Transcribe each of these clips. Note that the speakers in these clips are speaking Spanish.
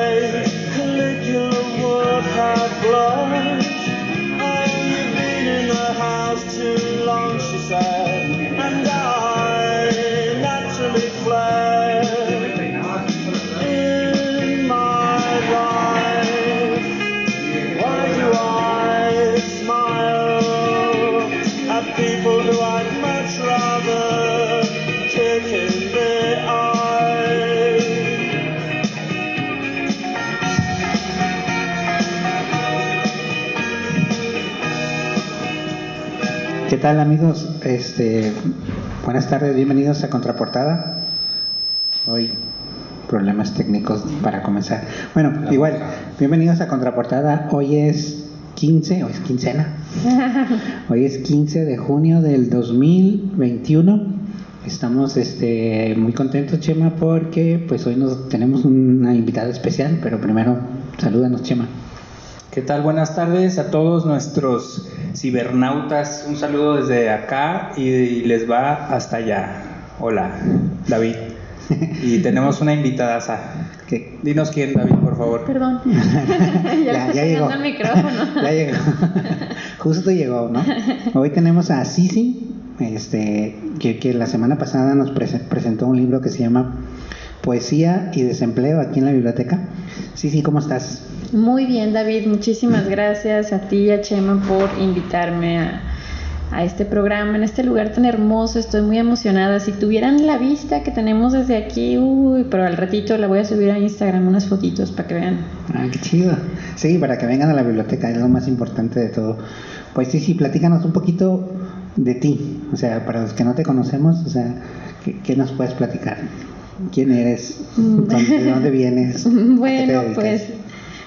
away. Tal amigos? Este, buenas tardes, bienvenidos a Contraportada. Hoy problemas técnicos para comenzar. Bueno, igual, bienvenidos a Contraportada. Hoy es 15, hoy es quincena. Hoy es 15 de junio del 2021. Estamos este, muy contentos, Chema, porque pues hoy nos tenemos una invitada especial, pero primero salúdanos, Chema. ¿Qué tal? Buenas tardes a todos nuestros cibernautas. Un saludo desde acá y les va hasta allá. Hola, David. Y tenemos una invitada. ¿Qué? Dinos quién, David, por favor. Perdón. ya, llegó. fallando el micrófono. Ya llegó. Justo llegó, ¿no? Hoy tenemos a Sisi, este, que, que la semana pasada nos prese- presentó un libro que se llama Poesía y Desempleo aquí en la biblioteca. Sisi, ¿cómo estás? Muy bien, David. Muchísimas gracias a ti y a Chema por invitarme a, a este programa, en este lugar tan hermoso. Estoy muy emocionada. Si tuvieran la vista que tenemos desde aquí, uy, pero al ratito la voy a subir a Instagram unas fotitos para que vean. Ah, qué chido. Sí, para que vengan a la biblioteca, es lo más importante de todo. Pues Sisi, platícanos un poquito de ti. O sea, para los que no te conocemos, o sea, ¿qué, qué nos puedes platicar? ¿Quién eres? ¿Dónde- ¿De dónde vienes? ¿A qué te Bueno, pues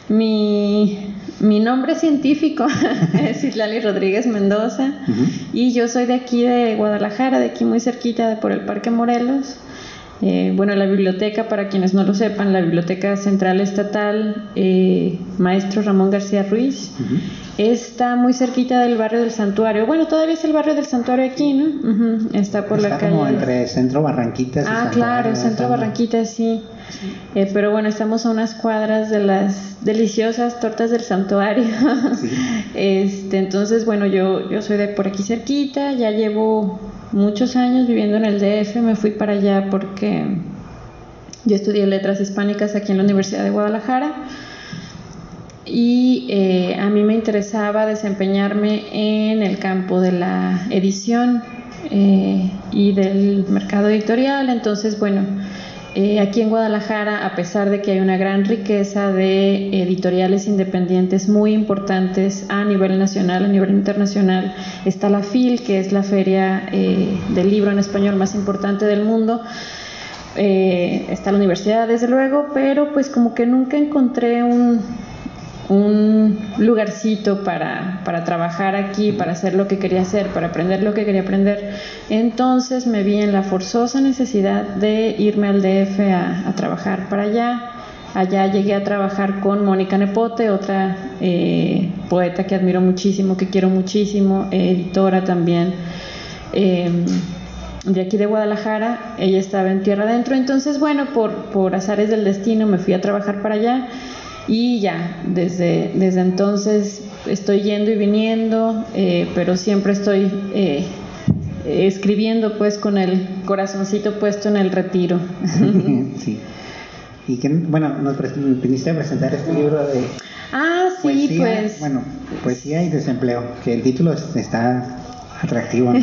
mi, mi nombre científico es Islali Rodríguez Mendoza y yo soy de aquí de Guadalajara, de aquí muy cerquita de por el Parque Morelos. Eh, bueno, la biblioteca, para quienes no lo sepan, la Biblioteca Central Estatal eh, Maestro Ramón García Ruiz está muy cerquita del barrio del Santuario. Bueno, todavía es el barrio del Santuario aquí, ¿no? Está por la Está calle. como entre Centro Barranquitas y Ah, Santuario, claro, Centro está- Barranquita, sí. Eh, pero bueno, estamos a unas cuadras de las deliciosas tortas del santuario. Sí. Este, entonces, bueno, yo, yo soy de por aquí cerquita, ya llevo muchos años viviendo en el DF, me fui para allá porque yo estudié letras hispánicas aquí en la Universidad de Guadalajara y eh, a mí me interesaba desempeñarme en el campo de la edición eh, y del mercado editorial. Entonces, bueno, eh, aquí en Guadalajara, a pesar de que hay una gran riqueza de editoriales independientes muy importantes a nivel nacional, a nivel internacional, está la FIL, que es la feria eh, del libro en español más importante del mundo. Eh, está la universidad, desde luego, pero pues como que nunca encontré un, un lugarcito para, para, trabajar aquí, para hacer lo que quería hacer, para aprender lo que quería aprender. Entonces me vi en la forzosa necesidad de irme al DF a, a trabajar para allá. Allá llegué a trabajar con Mónica Nepote, otra eh, poeta que admiro muchísimo, que quiero muchísimo, editora también eh, de aquí de Guadalajara. Ella estaba en Tierra Adentro, entonces bueno, por, por azares del destino me fui a trabajar para allá y ya, desde, desde entonces estoy yendo y viniendo, eh, pero siempre estoy eh, escribiendo pues con el corazoncito puesto en el retiro. sí. Y que, bueno, nos viniste a presentar este libro de... Ah, sí, pues... Bueno, poesía y desempleo, que el título está atractivo.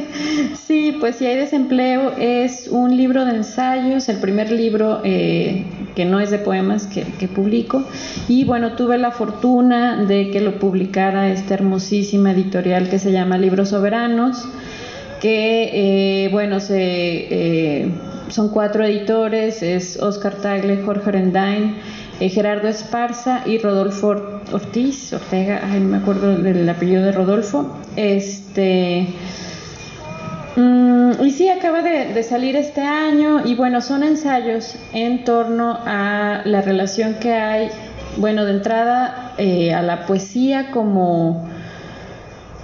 sí, pues si hay desempleo es un libro de ensayos, el primer libro eh, que no es de poemas que, que, publico y bueno, tuve la fortuna de que lo publicara esta hermosísima editorial que se llama Libros Soberanos, que eh, bueno, se, eh, son cuatro editores, es Oscar Tagle, Jorge Rendain, eh, Gerardo Esparza y Rodolfo Ortiz, Ortega, ay, no me acuerdo del apellido de Rodolfo. Este. Mm, y sí, acaba de, salir este año y bueno, son ensayos en torno a la relación que hay, bueno, de entrada eh, a la poesía como...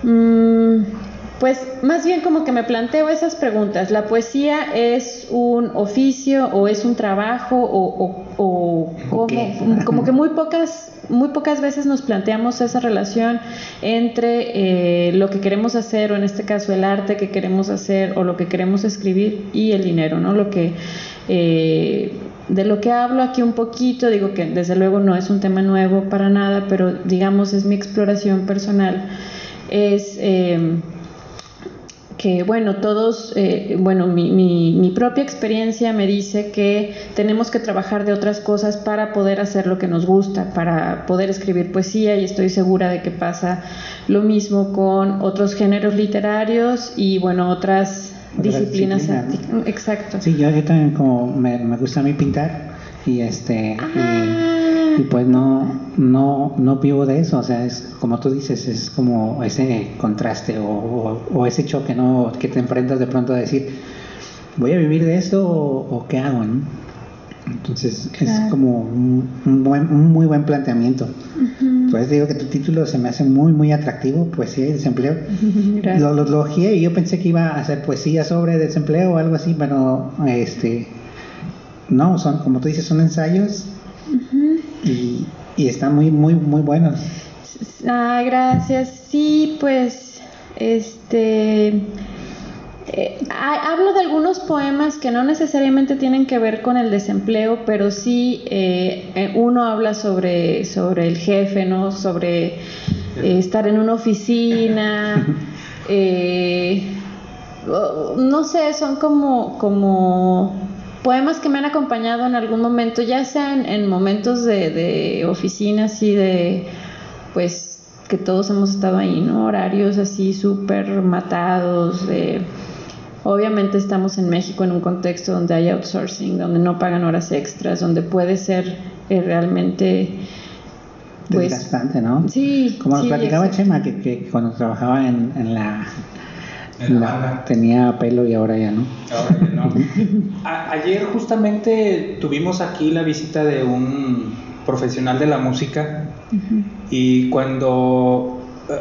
Mm, pues más bien como que me planteo esas preguntas. ¿La poesía es un oficio o es un trabajo o, o, como, que muy pocas, muy pocas veces nos planteamos esa relación entre eh, lo que queremos hacer o en este caso el arte que queremos hacer o lo que queremos escribir y el dinero, ¿no? Lo que eh, de lo que hablo aquí un poquito, digo que desde luego no es un tema nuevo para nada, pero digamos es mi exploración personal, es eh, que bueno, todos, eh, bueno, mi, mi, propia experiencia me dice que tenemos que trabajar de otras cosas para poder hacer lo que nos gusta, para poder escribir poesía y estoy segura de que pasa lo mismo con otros géneros literarios y bueno, otras, disciplinas. Exacto. Sí, yo, también como me, me, gusta a mí pintar y este... Ah, y pues no, no, no vivo de eso, o sea, es como tú dices, es como ese contraste o, o, ese choque, ¿no? Que te enfrentas de pronto a decir, ¿voy a vivir de esto o, qué hago, ¿no? Entonces es como un, buen, un muy buen planteamiento. Pues digo que tu título se me hace muy, muy atractivo, poesía y desempleo. Lo, lo, lo y yo pensé que iba a hacer poesía sobre desempleo o algo así, pero este, no, son, como tú dices, son ensayos y, y están muy, muy, muy buenos. Ah, gracias. Sí, pues, este... Eh, hablo de algunos poemas que no necesariamente tienen que ver con el desempleo, pero sí eh, eh, uno habla sobre, sobre el jefe, ¿no? Sobre estar en una oficina. no sé, son como, como poemas que me han acompañado en algún momento, ya sea en, momentos de, de oficina, así de, pues, que todos hemos estado ahí, ¿no? Horarios así súper matados, de... Obviamente estamos en México en un contexto donde hay outsourcing, donde no pagan horas extras, donde puede ser eh, realmente... Pues, Desgastante, ¿no? Sí. Como nos platicaba Chema, que, que, cuando trabajaba en, en la tenía pelo y ahora ya no. Ahora ya no. ayer justamente tuvimos aquí la visita de un profesional de la música y cuando, eh,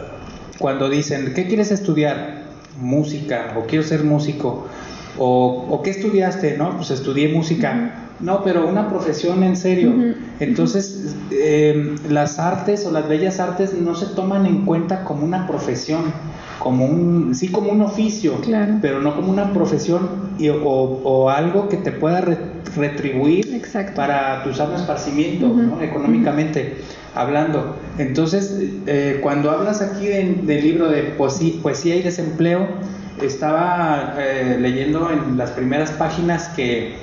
cuando dicen, ¿qué quieres estudiar? Música o quiero ser músico. O, o qué estudiaste? No, pues estudié música. No, pero una profesión en serio. Entonces, eh, las artes o las bellas artes no se toman en cuenta como una profesión, como un, sí como un oficio, pero no como una profesión y, o, algo que te pueda retribuir para tu sano esparcimiento, económicamente hablando. Entonces, eh, cuando hablas aquí del libro de poesía, y desempleo, estaba eh, leyendo en las primeras páginas que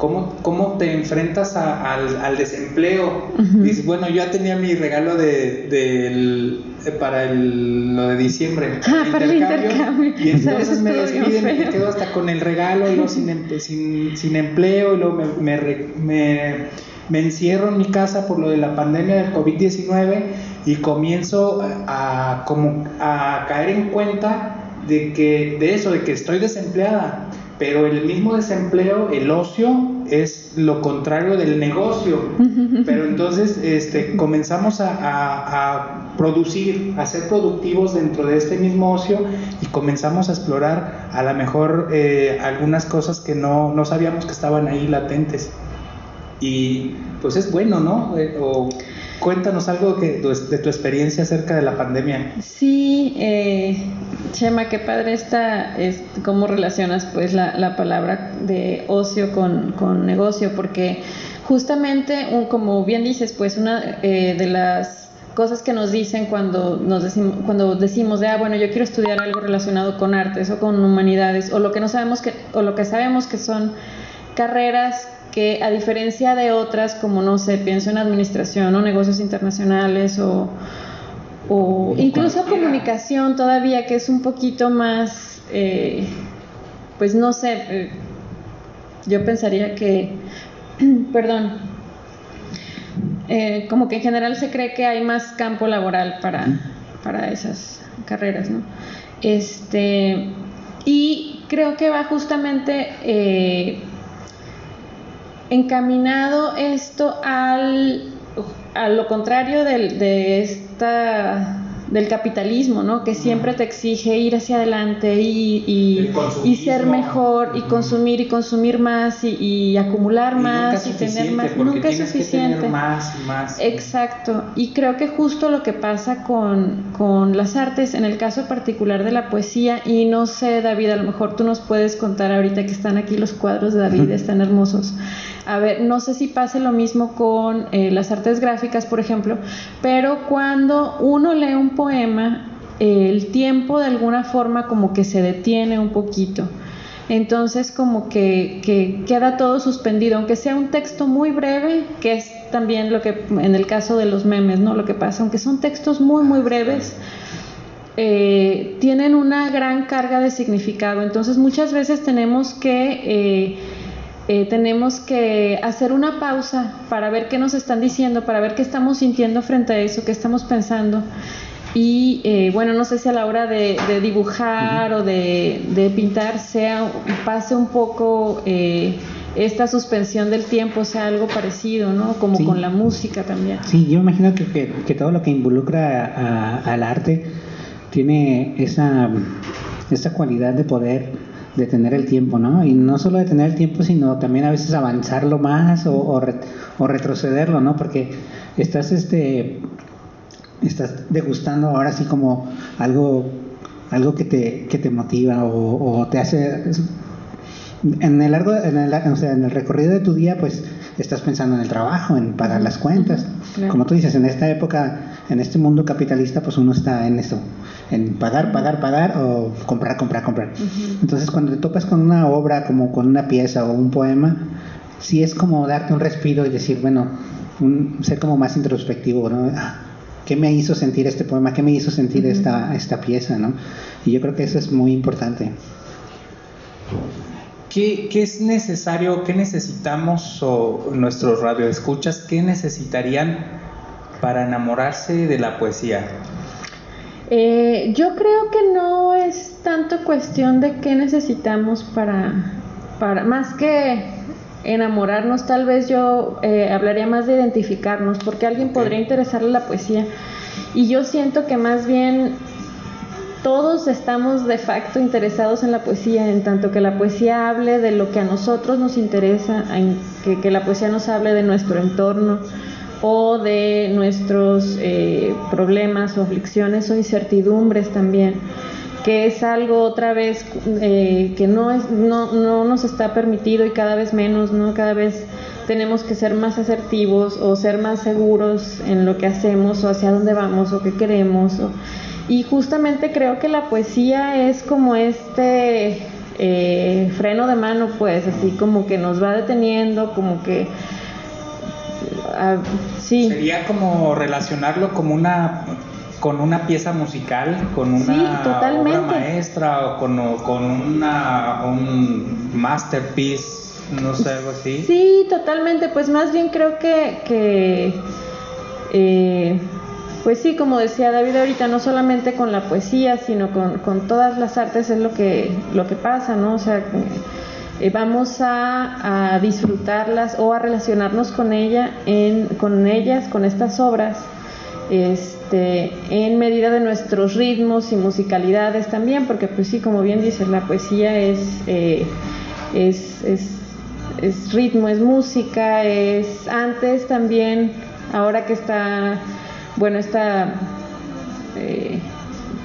¿Cómo, ¿Cómo te enfrentas al, desempleo? Dices, bueno, yo ya tenía mi regalo de, eh, para el, lo de diciembre. Ah, para el intercambio. Y entonces me despiden, me quedo hasta con el regalo y luego sin, sin, sin empleo y luego me, me, me encierro en mi casa por lo de la pandemia del COVID-19 y comienzo a, como a caer en cuenta de que de eso, de que estoy desempleada, pero el mismo desempleo, el ocio, es lo contrario del negocio. Pero entonces este, comenzamos a, a, producir, a ser productivos dentro de este mismo ocio y comenzamos a explorar a lo mejor eh, algunas cosas que no, no, sabíamos que estaban ahí latentes. Y pues es bueno, ¿no? Eh, o, Cuéntanos algo que, de tu experiencia acerca de la pandemia. Sí, eh, Chema, qué padre está, es, cómo relacionas pues la, la palabra de ocio con, con, negocio, porque justamente, como bien dices, pues una eh, de las cosas que nos dicen cuando nos decimos, cuando decimos de ah bueno yo quiero estudiar algo relacionado con artes o con humanidades o lo que no sabemos que o lo que sabemos que son carreras que a diferencia de otras, como no sé, pienso en administración o negocios internacionales o, o incluso comunicación todavía, que es un poquito más, eh, pues no sé, eh, yo pensaría que, perdón, eh, como que en general se cree que hay más campo laboral para, para esas carreras, ¿no? Este, y creo que va justamente encaminado esto al, a lo contrario del, de esta del capitalismo, ¿no? Que siempre te exige ir hacia adelante y, y, ser mejor y consumir y consumir más y, acumular más y tener más. Nunca es suficiente. más y más. Exacto. Y creo que justo lo que pasa con, con las artes, en el caso particular de la poesía, y no sé, David, a lo mejor tú nos puedes contar ahorita que están aquí los cuadros de David, están hermosos. A ver, no sé si pase lo mismo con eh, las artes gráficas, por ejemplo, pero cuando uno lee un poema, el tiempo de alguna forma como que se detiene un poquito. Entonces como que, que, queda todo suspendido, aunque sea un texto muy breve, que es también lo que en el caso de los memes, ¿no? Lo que pasa, aunque son textos muy, muy breves, eh, tienen una gran carga de significado. Entonces muchas veces tenemos que... Eh, eh, tenemos que hacer una pausa para ver qué nos están diciendo, para ver qué estamos sintiendo frente a eso, qué estamos pensando. Y eh, bueno, no sé si a la hora de, dibujar o de, pintar sea, pase un poco eh, esta suspensión del tiempo, sea algo parecido, ¿no? Como con la música también. Sí, yo imagino que, que, todo lo que involucra al arte tiene esa, esa cualidad de poder de tener el tiempo, ¿no? Y no solo de tener el tiempo, sino también a veces avanzarlo más o, o, retrocederlo, ¿no? Porque estás, este, estás degustando ahora sí como algo, algo que te, que te motiva o, te hace... En el largo, en el, o sea, en el recorrido de tu día, pues estás pensando en el trabajo, en pagar las cuentas. Como tú dices, en esta época, en este mundo capitalista, pues uno está en eso, en pagar, pagar, pagar o comprar, comprar, comprar. Entonces, cuando te topas con una obra, como con una pieza o un poema, sí es como darte un respiro y decir, bueno, ser como más introspectivo, ¿no? Ah, ¿Qué me hizo sentir este poema? ¿Qué me hizo sentir esta, esta pieza, ¿no? Y yo creo que eso es muy importante. ¿Qué, ¿Qué, es necesario, qué necesitamos o nuestros radioescuchas, qué necesitarían para enamorarse de la poesía? Eh, yo creo que no es tanto cuestión de qué necesitamos para, para más que enamorarnos, tal vez yo eh, hablaría más de identificarnos, porque a alguien podría interesarle la poesía. Y yo siento que más bien todos estamos de facto interesados en la poesía, en tanto que la poesía hable de lo que a nosotros nos interesa, que, que la poesía nos hable de nuestro entorno, o de nuestros eh, problemas o aflicciones o incertidumbres también, que es algo otra vez eh, que no, no, no nos está permitido y cada vez menos, ¿no? Cada vez tenemos que ser más asertivos o ser más seguros en lo que hacemos o hacia dónde vamos o qué queremos. y justamente creo que la poesía es como este eh, freno de mano, pues, así como que nos va deteniendo, como que Ah, Sería como relacionarlo como una con una pieza musical, con una obra maestra o con, con una, un masterpiece no sé, algo así. Sí, totalmente, pues más bien creo que, que eh, pues sí, como decía David ahorita, no solamente con la poesía, sino con, con todas las artes es lo que, lo que pasa, ¿no? O sea, eh, vamos a, disfrutarlas o a relacionarnos con ella, en, con ellas, con estas obras, este, en medida de nuestros ritmos y musicalidades también, porque pues sí, como bien dices, la poesía es, eh, es, es, es ritmo, es música, es antes también, ahora que está bueno, esta, eh,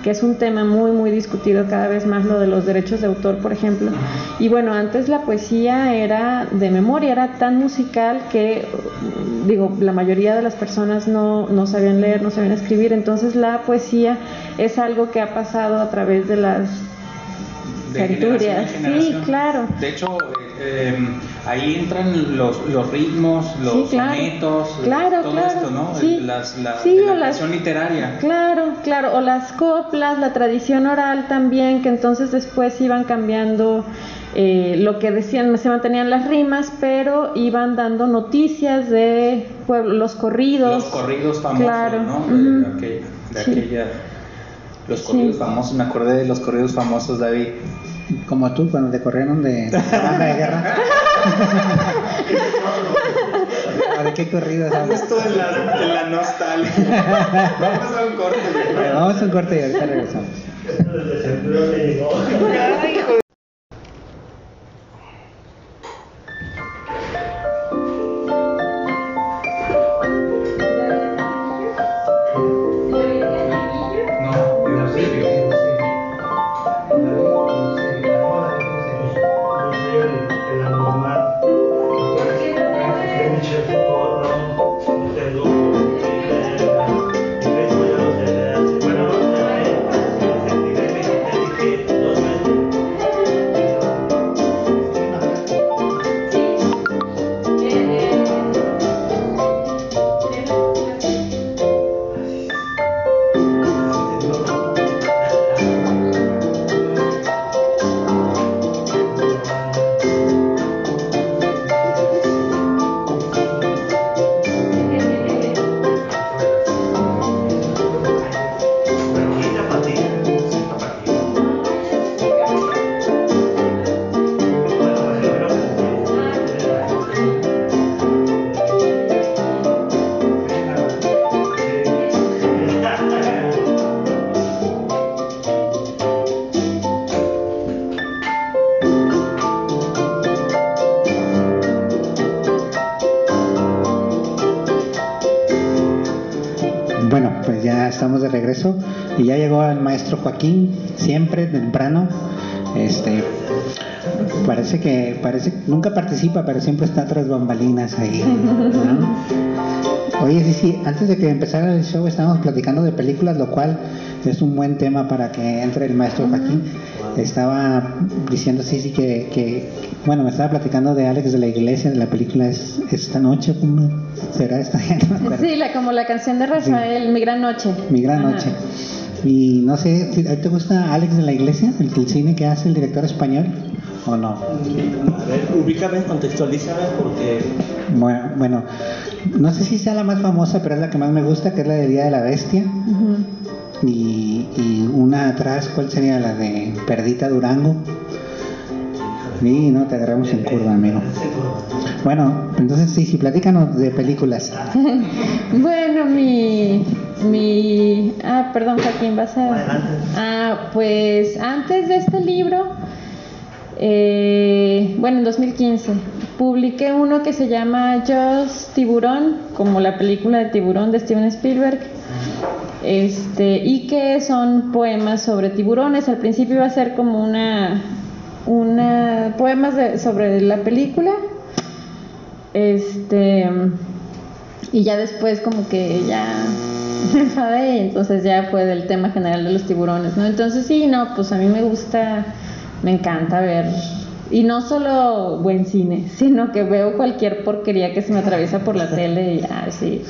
que es un tema muy, muy discutido cada vez más, lo de los derechos de autor, por ejemplo. Y bueno, antes la poesía era de memoria, era tan musical que, digo, la mayoría de las personas no, no sabían leer, no sabían escribir, entonces la poesía es algo que ha pasado a través de las centurias. Sí, claro. De hecho, eh, ahí entran los, los ritmos, los Sí, claro. sonetos, Claro, todo claro. esto, ¿no? Sí. Las, la, Sí, la las- literaria. Claro, claro, o las coplas, la tradición oral también, que entonces después iban cambiando eh, lo que decían, se mantenían las rimas, pero iban dando noticias de pueblo, los corridos. Los corridos famosos, Claro, ¿no? De, aquella, de aquella- Los corridos famosos, me acordé de los corridos famosos, David. Como tú cuando te corrieron de la banda de guerra. ¿O ¿De qué corridos hablas? Esto en la, en la nostalgia. Vamos a un corte. Vamos a un corte y ahorita regresamos. Joaquín, siempre temprano. Este parece que parece nunca participa, pero siempre está tras bambalinas ahí. ¿no? Oye, sí, sí, antes de que empezara el show estábamos platicando de películas, lo cual es un buen tema para que entre el maestro Joaquín. Estaba diciendo sí, sí que, que bueno, me estaba platicando de Alex de la Iglesia, de la película es esta noche, ¿cómo será esta? No. Sí, la, como la canción de Rafael, Mi Gran Noche. Mi gran Ajá. noche. Y no sé, ¿a ti ¿te gusta Alex de la Iglesia? ¿El, el cine que hace el director español? ¿O no? A ver, ubícame, contextualízame porque Bueno, bueno, no sé si sea la más famosa, pero es la que más me gusta, que es la de Día de la Bestia. Y, y una atrás, ¿cuál sería la de Perdita Durango? Sí, no, te agarramos en curva, amigo. Bueno, entonces sí, sí, platícanos de películas. Bueno, mi, mi, ah, perdón, Joaquín, vas a, Adelante. ah, pues antes de este libro, eh, bueno, en 2015 publiqué uno que se llama Just Tiburón, como la película de Tiburón de Steven Spielberg. Este, y que son poemas sobre tiburones. Al principio iba a ser como una, una poemas de- sobre la película. Este, y ya después como que ya enfadé y entonces ya fue del tema general de los tiburones, ¿no? Entonces sí, no, pues a mí me gusta, me encanta ver, y no solo buen cine, sino que veo cualquier porquería que se me atraviesa por la tele y ay, sí.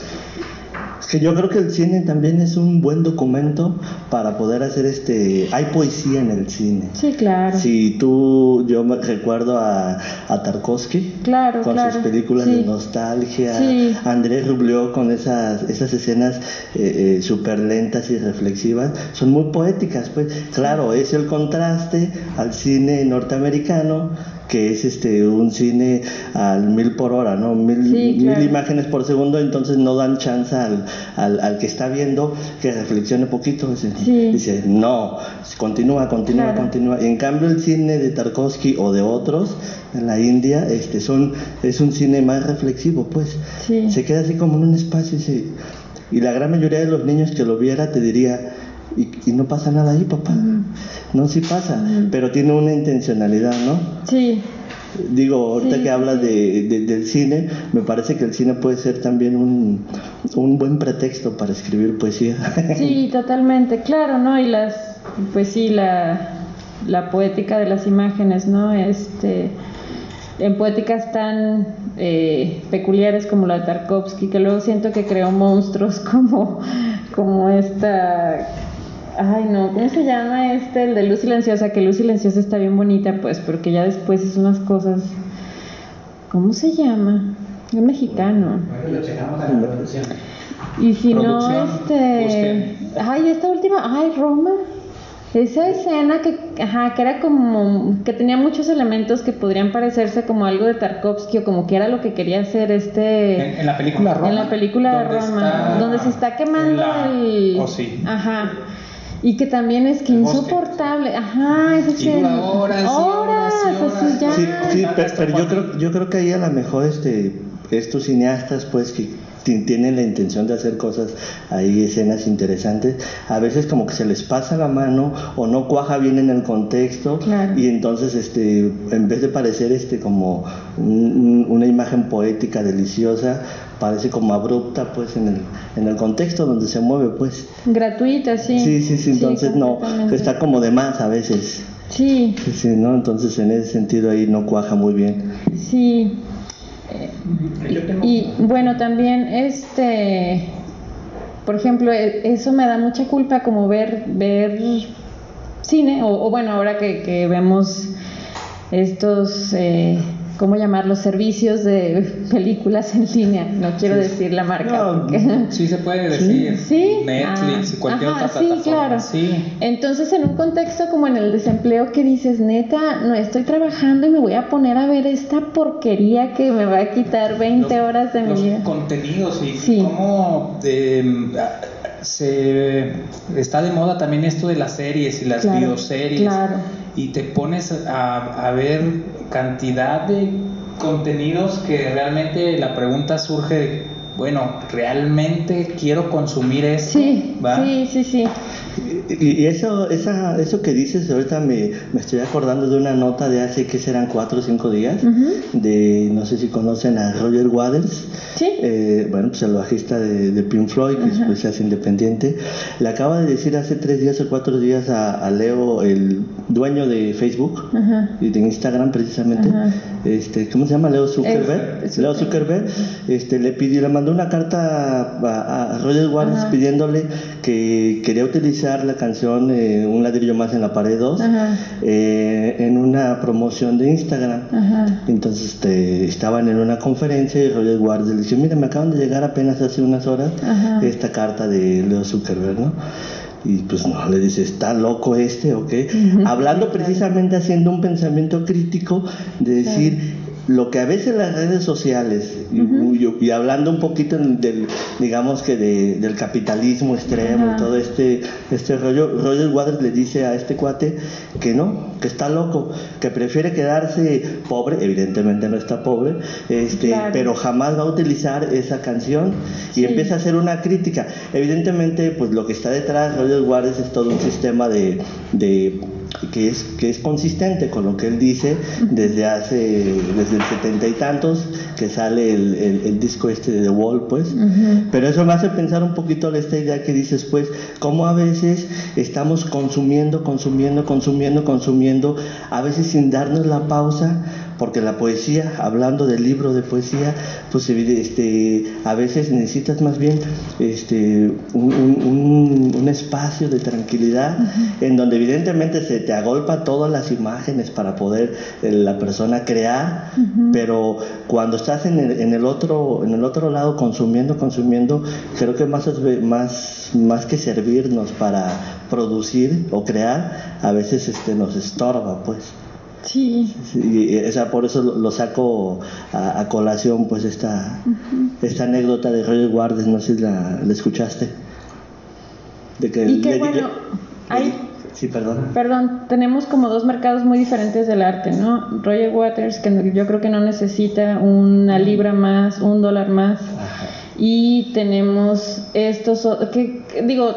Es que yo creo que el cine también es un buen documento para poder hacer este... Hay poesía en el cine. Sí, claro. Si tú, yo me recuerdo a, a Tarkovsky Claro, con claro. sus películas de nostalgia, Sí. Andrés Rubleau con esas, esas escenas eh, súper lentas y reflexivas, son muy poéticas, pues claro, es el contraste al cine norteamericano que es este un cine al mil por hora, ¿no? Mil, Sí, claro. mil imágenes por segundo, entonces no dan chance al, al, al que está viendo que reflexione poquito. Dice, Sí. dice, no, continúa, continúa, Claro. continúa. En cambio el cine de Tarkovsky o de otros en la India, este son es un cine más reflexivo, pues. Sí. Se queda así como en un espacio y, se- y la gran mayoría de los niños que lo viera te diría y, y no pasa nada ahí, papá. No, sí pasa, pero tiene una intencionalidad, ¿no? Sí, Digo, ahorita Sí, que hablas de- del cine, me parece que el cine puede ser también un, un buen pretexto para escribir poesía. sí, totalmente, claro, ¿no? Y las, pues sí, la, la poética de las imágenes, ¿no? Este, en poéticas tan eh, peculiares como la de Tarkovsky, que luego siento que creó monstruos como, como esta... Ay, no, ¿cómo se llama este? El de Luz Silenciosa, que Luz Silenciosa está bien bonita, pues, porque ya después es unas cosas... ¿Cómo se llama? Es mexicano. Y si no, este. Ay, esta última. Ay, Roma. Esa escena que, ajá, que era como. que tenía muchos elementos que podrían parecerse como algo de Tarkovsky o como que era lo que quería hacer este. En, en la película Roma. En la película de Roma, está- donde se está quemando la- el. Oh, sí. Ajá. Y que también es que El bosque. insoportable. Ajá, dura escena. horas horas así horas. ya. Sí, sí, pero, yo creo, yo creo que ahí a lo mejor este, estos cineastas, pues, que ti- tienen la intención de hacer cosas, ahí escenas interesantes, a veces como que se les pasa la mano o no cuaja bien en el contexto Claro. y entonces, este, en vez de parecer este como un- un- una imagen poética deliciosa, parece como abrupta, pues, en el, en el contexto donde se mueve, pues. Gratuita, sí. Sí, sí, sí, entonces no, está como de más a veces. Sí, Sí, sí, ¿no? Entonces en ese sentido ahí no cuaja muy bien. Sí. Eh, y, y, bueno, también este, por ejemplo, e- eso me da mucha culpa como ver ver cine o, o bueno, ahora que, que vemos estos eh, ¿cómo llamarlos? servicios de películas en línea. No quiero decir la marca. No, porque- Sí se puede decir. Sí. Netflix y Ah, cualquier ajá, otra sí, plataforma. claro. Sí. Entonces, en un contexto como en el desempleo que dices, neta, no estoy trabajando y me voy a poner a ver esta porquería que me va a quitar 20 Los- horas de mi los vida. contenidos y Sí. cómo eh, se está de moda también esto de las series y las Claro, bioseries claro. Y te pones a, a ver cantidad de contenidos que realmente la pregunta surge de, bueno realmente quiero consumir esto Sí, ¿Va? sí, sí, sí. Y, eso, esa, eso que dices ahorita me, me estoy acordando de una nota de hace que serán cuatro o cinco días, de no sé si conocen a Roger Waters, Sí. eh, bueno, pues el bajista de, de Pink Floyd, que después se hace independiente, le acaba de decir hace tres días o cuatro días a, a Leo, el dueño de Facebook y de Instagram precisamente, este, ¿cómo se llama? Leo Zuckerberg. Leo Zuckerberg, este, le pidió, le mandó una carta a, a Roger Waters pidiéndole que quería utilizar la canción eh, Un ladrillo más en la pared 2 Ajá. eh, en una promoción de Instagram. Ajá. Entonces este, estaban en una conferencia y Roger Waters le dijo, mira, me acaban de llegar apenas hace unas horas Ajá. esta carta de Leo Zuckerberg, ¿no? Y pues no, le dice, ¿está loco este o qué? Hablando precisamente, haciendo un pensamiento crítico de decir lo que a veces las redes sociales, y, y- y hablando un poquito del, digamos que de- del capitalismo extremo y todo este, este rollo, Roger Waters le dice a este cuate que no, que está loco, que prefiere quedarse pobre, evidentemente no está pobre, este, Claro. pero jamás va a utilizar esa canción y Sí. empieza a hacer una crítica. Evidentemente, pues lo que está detrás, Roger Waters es todo un sistema de, de que es que es consistente con lo que él dice desde hace desde el setenta y tantos que sale el, el- el disco este de The Wall, pues. Pero eso me hace pensar un poquito en esta idea que dices, pues, cómo a veces estamos consumiendo, consumiendo, consumiendo, consumiendo, a veces sin darnos la pausa porque la poesía, hablando del libro de poesía, pues este, a veces necesitas más bien este, un, un, un espacio de tranquilidad en donde evidentemente se te agolpa todas las imágenes para poder eh, la persona crear, pero cuando estás en el, en el, otro, en el otro lado consumiendo, consumiendo, creo que más, más, más que servirnos para producir o crear, a veces este, nos estorba, pues. Sí. sí o sea, por eso lo, saco a, colación, pues, esta, esta anécdota de Roger Guardes, no sé si la, escuchaste. De que y que bueno, hay... Sí, perdón. Perdón, tenemos como dos mercados muy diferentes del arte, ¿no? Roger Waters, que yo creo que no necesita una libra más, un dólar más. Y tenemos estos, que, digo,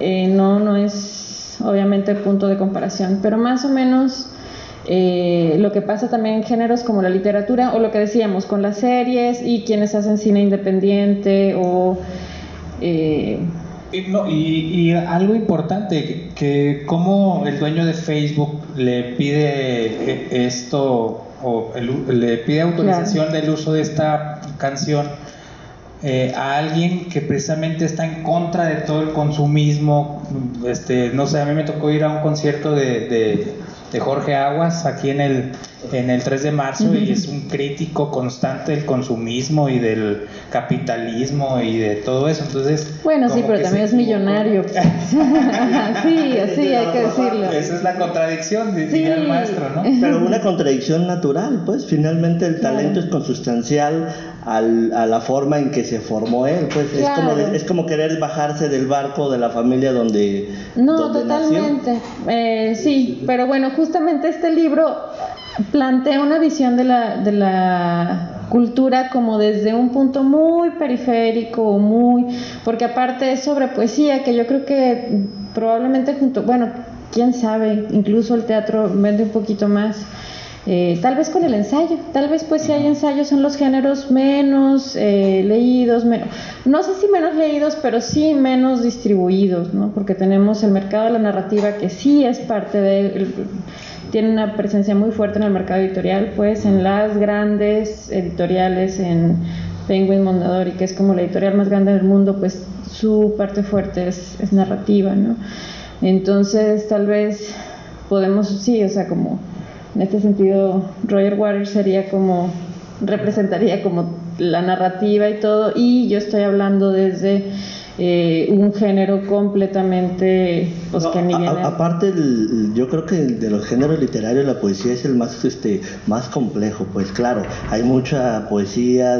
eh, no, no es obviamente punto de comparación, pero más o menos eh, lo que pasa también en géneros como la literatura o lo que decíamos con las series y quienes hacen cine independiente o... Eh, y, algo importante, que, como el dueño de Facebook le pide esto o le pide autorización del uso de esta canción eh, a alguien que precisamente está en contra de todo el consumismo. Este, no sé, a mí me tocó ir a un concierto de de Jorge Aguas aquí en el, en el 3 de marzo y es un crítico constante del consumismo y del capitalismo y de todo eso. Entonces, bueno, sí, pero también es millonario. sí, así hay que decirlo. Esa es la contradicción, diría el maestro, ¿no? Pero una contradicción natural, pues finalmente el talento es consustancial al, a la forma en que se formó él, pues es, como es como querer bajarse del barco de la familia donde... No, totalmente, eh, sí, pero bueno, justamente este libro plantea una visión de la, de la cultura como desde un punto muy periférico, muy, porque aparte es sobre poesía, que yo creo que probablemente junto, bueno, quién sabe, incluso el teatro vende un poquito más. Eh, tal vez con el ensayo, tal vez pues si hay ensayos son los géneros menos eh, leídos, menos, no sé si menos leídos, pero sí menos distribuidos, ¿no? porque tenemos el mercado de la narrativa que sí es parte de, tiene una presencia muy fuerte en el mercado editorial, pues en las grandes editoriales, en Penguin Mondadori, que es como la editorial más grande del mundo, pues su parte fuerte es, es narrativa, ¿no? Entonces tal vez podemos, sí, o sea, como en este sentido, Roger Waters sería como, representaría como la narrativa y todo, y yo estoy hablando desde eh, un género completamente pues, que ni aparte yo creo que de los géneros literarios la poesía es el más este más complejo pues claro hay mucha poesía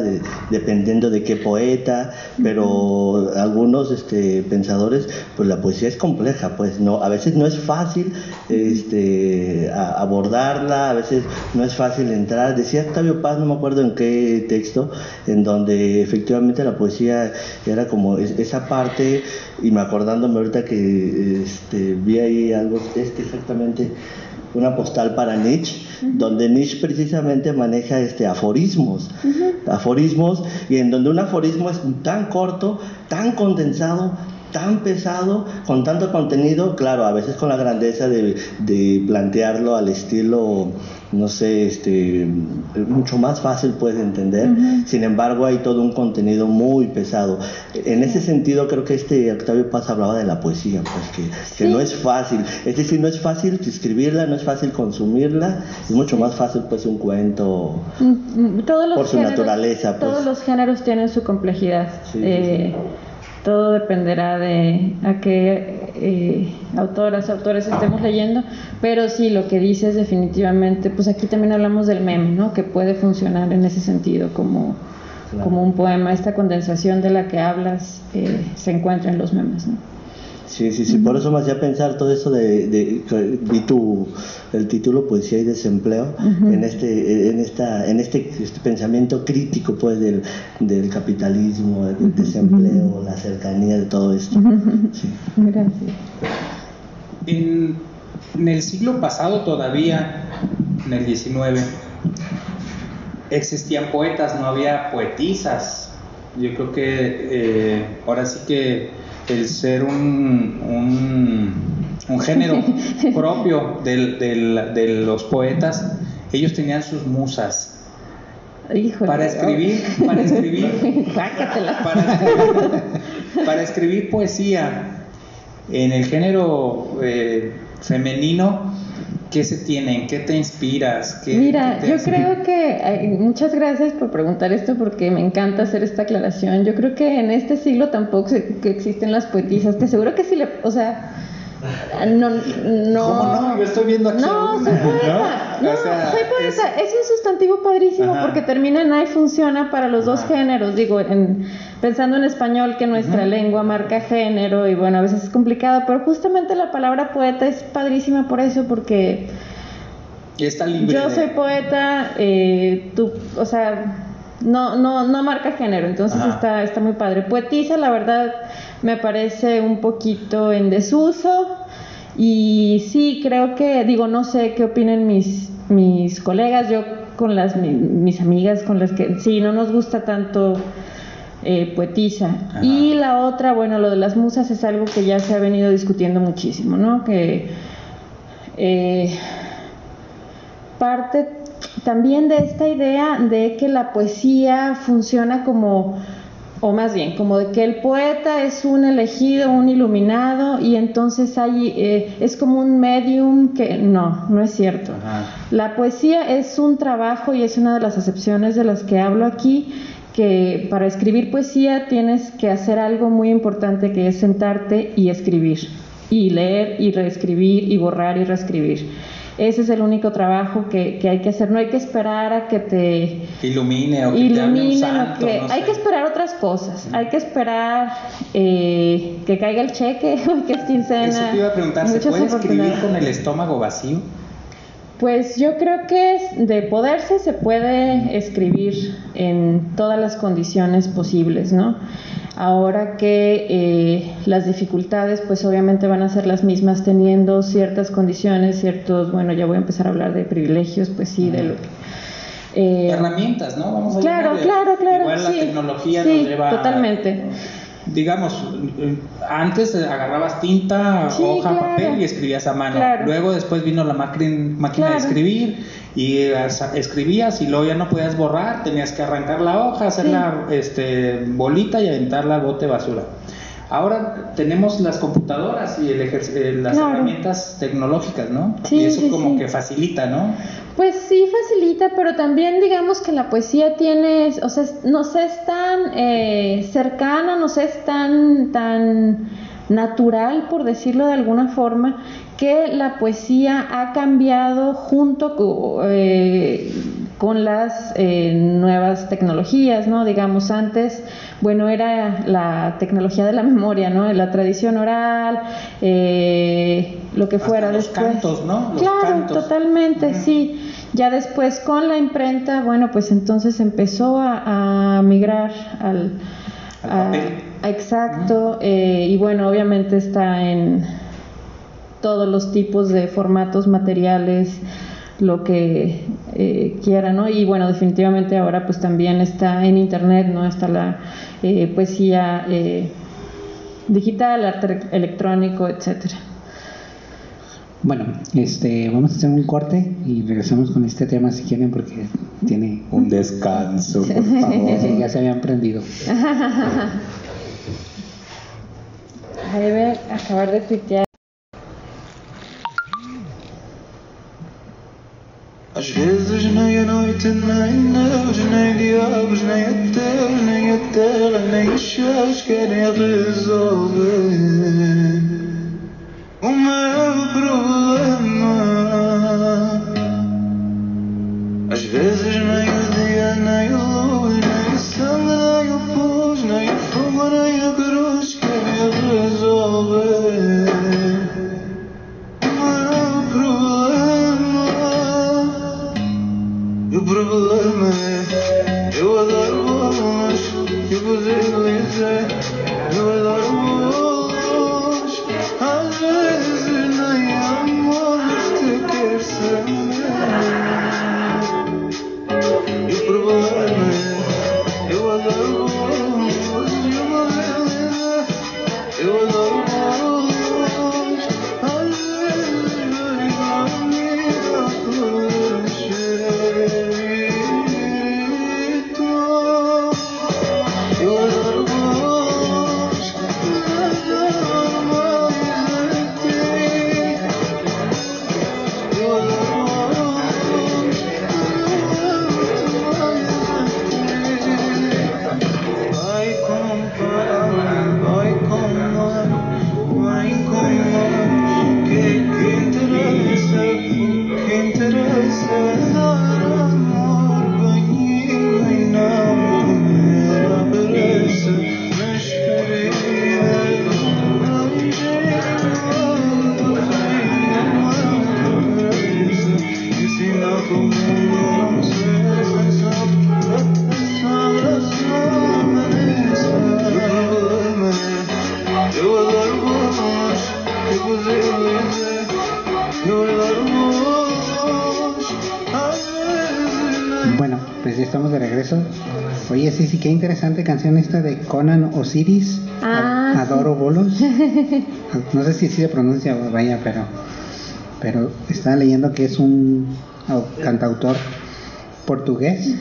dependiendo de qué poeta pero algunos este pensadores pues la poesía es compleja pues no a veces no es fácil este abordarla a veces no es fácil entrar. Decía Octavio Paz no me acuerdo en qué texto en donde efectivamente la poesía era como esa parte, y me acordándome ahorita que este, vi ahí algo, este exactamente, una postal para Nietzsche, donde Nietzsche precisamente maneja este aforismos, aforismos, y en donde un aforismo es tan corto, tan condensado, tan pesado, con tanto contenido, claro, a veces con la grandeza de, de plantearlo al estilo no sé, este, mucho más fácil puedes entender. Sin embargo, hay todo un contenido muy pesado. En ese sentido, creo que este Octavio Paz hablaba de la poesía, pues que, no es fácil. Es decir, no es fácil escribirla, no es fácil consumirla, es mucho más fácil pues un cuento mm, mm, todos por su naturaleza. Pues. Todos los géneros tienen su complejidad. Eh, todo dependerá de a qué eh, autoras, autores estemos leyendo, pero sí, lo que dices definitivamente, pues aquí también hablamos del meme, ¿no? Que puede funcionar en ese sentido como, como un poema, esta condensación de la que hablas eh, se encuentra en los memes, ¿no? Sí, sí, sí, por eso me hacía pensar todo eso de, de, vi tu el título poesía y desempleo en este en esta en este, este pensamiento crítico pues del, del capitalismo, del desempleo, la cercanía de todo esto. Gracias. En, en el siglo pasado todavía, en el 19, existían poetas, no había poetisas. Yo creo que eh, ahora sí que el ser un, un, género propio de los poetas ellos tenían sus musas. Híjole. Para escribir, para escribir, para escribir, para escribir poesía en el género eh, femenino, ¿qué se tiene? ¿En qué te inspiras? ¿Qué- Mira, qué te yo creo que muchas gracias por preguntar esto porque me encanta hacer esta aclaración. Yo creo que en este siglo tampoco se- que existen las poetisas. Te aseguro que sí le, o sea, no, no. ¿Cómo no? Yo estoy viendo aquí No, soy poeta. ¿no? No, O sea, soy poeta. Es... un sustantivo padrísimo Ajá. porque termina en A y funciona para los dos Ajá. géneros. Digo, en, pensando en español que nuestra lengua marca género y bueno, a veces es complicado, pero justamente la palabra poeta es padrísima por eso porque Y está libre. yo soy poeta, eh, tú, o sea, no, no, no marca género, entonces está, está muy padre. Poetisa, la verdad, me parece un poquito en desuso y sí, creo que, digo, no sé qué opinen mis, mis colegas, yo con las, mi- mis amigas con las que, sí, no nos gusta tanto eh, poetisa. Ajá. Y la otra, bueno, lo de las musas es algo que ya se ha venido discutiendo muchísimo, ¿no? Que... eh, parte también de esta idea de que la poesía funciona como, o más bien, como de que el poeta es un elegido, un iluminado, y entonces hay, eh, es como un medium que no, no es cierto. Ajá. La poesía es un trabajo y es una de las acepciones de las que hablo aquí, que para escribir poesía tienes que hacer algo muy importante que es sentarte y escribir, y leer y reescribir y borrar y reescribir. Ese es el único trabajo que, que hay que hacer, no hay que esperar a que te Ilumine o que te hable un iluminen, o santo, que- no hay que esperar otras cosas, hay que esperar eh, que caiga el cheque, que es quincena. Eso te iba a preguntar, ¿se puede escribir con el estómago vacío? Pues yo creo que de poderse se puede escribir en todas las condiciones posibles, ¿no? Ahora que eh, las dificultades pues obviamente van a ser las mismas teniendo ciertas condiciones, ciertos, bueno, ya voy a empezar a hablar de privilegios, pues sí, de lo que... eh, Herramientas, ¿no? Vamos a claro, claro, claro. Igual la sí, tecnología sí, nos lleva a- totalmente. Digamos, antes agarrabas tinta, Sí, hoja, claro. papel y escribías a mano. Claro. Luego después vino la máquina, máquina de escribir y as- escribías y luego ya no podías borrar, tenías que arrancar la hoja, hacerla este, bolita y aventarla al bote de basura. Ahora tenemos las computadoras y el eh, las Claro. herramientas tecnológicas, ¿no? Sí, y eso sí, como sí. que facilita, ¿no? Pues sí facilita, pero también digamos que la poesía tiene, o sea, es- nos es tan eh, cercana, nos es tan, tan natural, por decirlo de alguna forma, que la poesía ha cambiado junto eh, con las eh, nuevas tecnologías, ¿no? Digamos, antes, bueno, era la tecnología de la memoria, ¿no? La tradición oral, eh, lo que Hasta fuera los después. cantos, ¿no? Los claro, cantos. totalmente, sí. Ya después con la imprenta, bueno, pues entonces empezó a, a migrar al, Al a- papel. a- exacto, eh, y bueno, obviamente está en todos los tipos de formatos materiales, lo que eh, quiera, ¿no? Y bueno, definitivamente ahora pues también está en internet, ¿no? Está la eh, poesía eh, digital, arte electrónico, etcétera. Bueno, este, vamos a hacer un corte y regresamos con este tema si quieren porque tiene Un descanso, por Sí, favor. ya se habían prendido. Debe acabar de tuitear. Às vezes nem a noite, nem Deus, nem diabos, nem ateus, nem a terra, nem os céus querem resolver o meu problema. Às vezes nem o dia, nem a luz, nem o sangue, nem o pus, nem o fogo, nem a cruz querem resolver E o problema é eu adoro bolas qué interesante canción esta de Conan Osiris. Ah, Adoro bolos. No sé si así se pronuncia, vaya, pero pero estaba leyendo que es un au- cantautor portugués,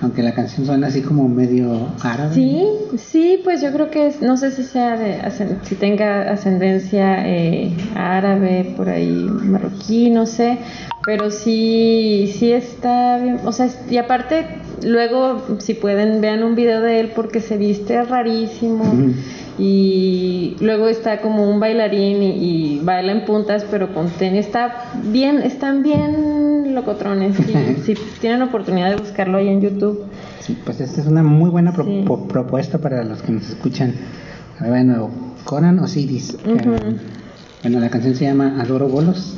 aunque la canción suena así como medio árabe. Sí, sí, pues yo creo que es, no sé si sea de, si tenga ascendencia eh, árabe, por ahí marroquí, no sé, pero sí, sí está bien, o sea, y aparte luego si pueden vean un video de él porque se viste rarísimo y luego está como un bailarín y, y baila en puntas pero con tenis, está bien, están bien locotrones, y si tienen oportunidad de buscarlo ahí en YouTube. Sí, pues esta es una muy buena pro- Sí. propuesta para los que nos escuchan. A ver, de nuevo, Conan Osiris. Eh, bueno, la canción se llama Adoro bolos.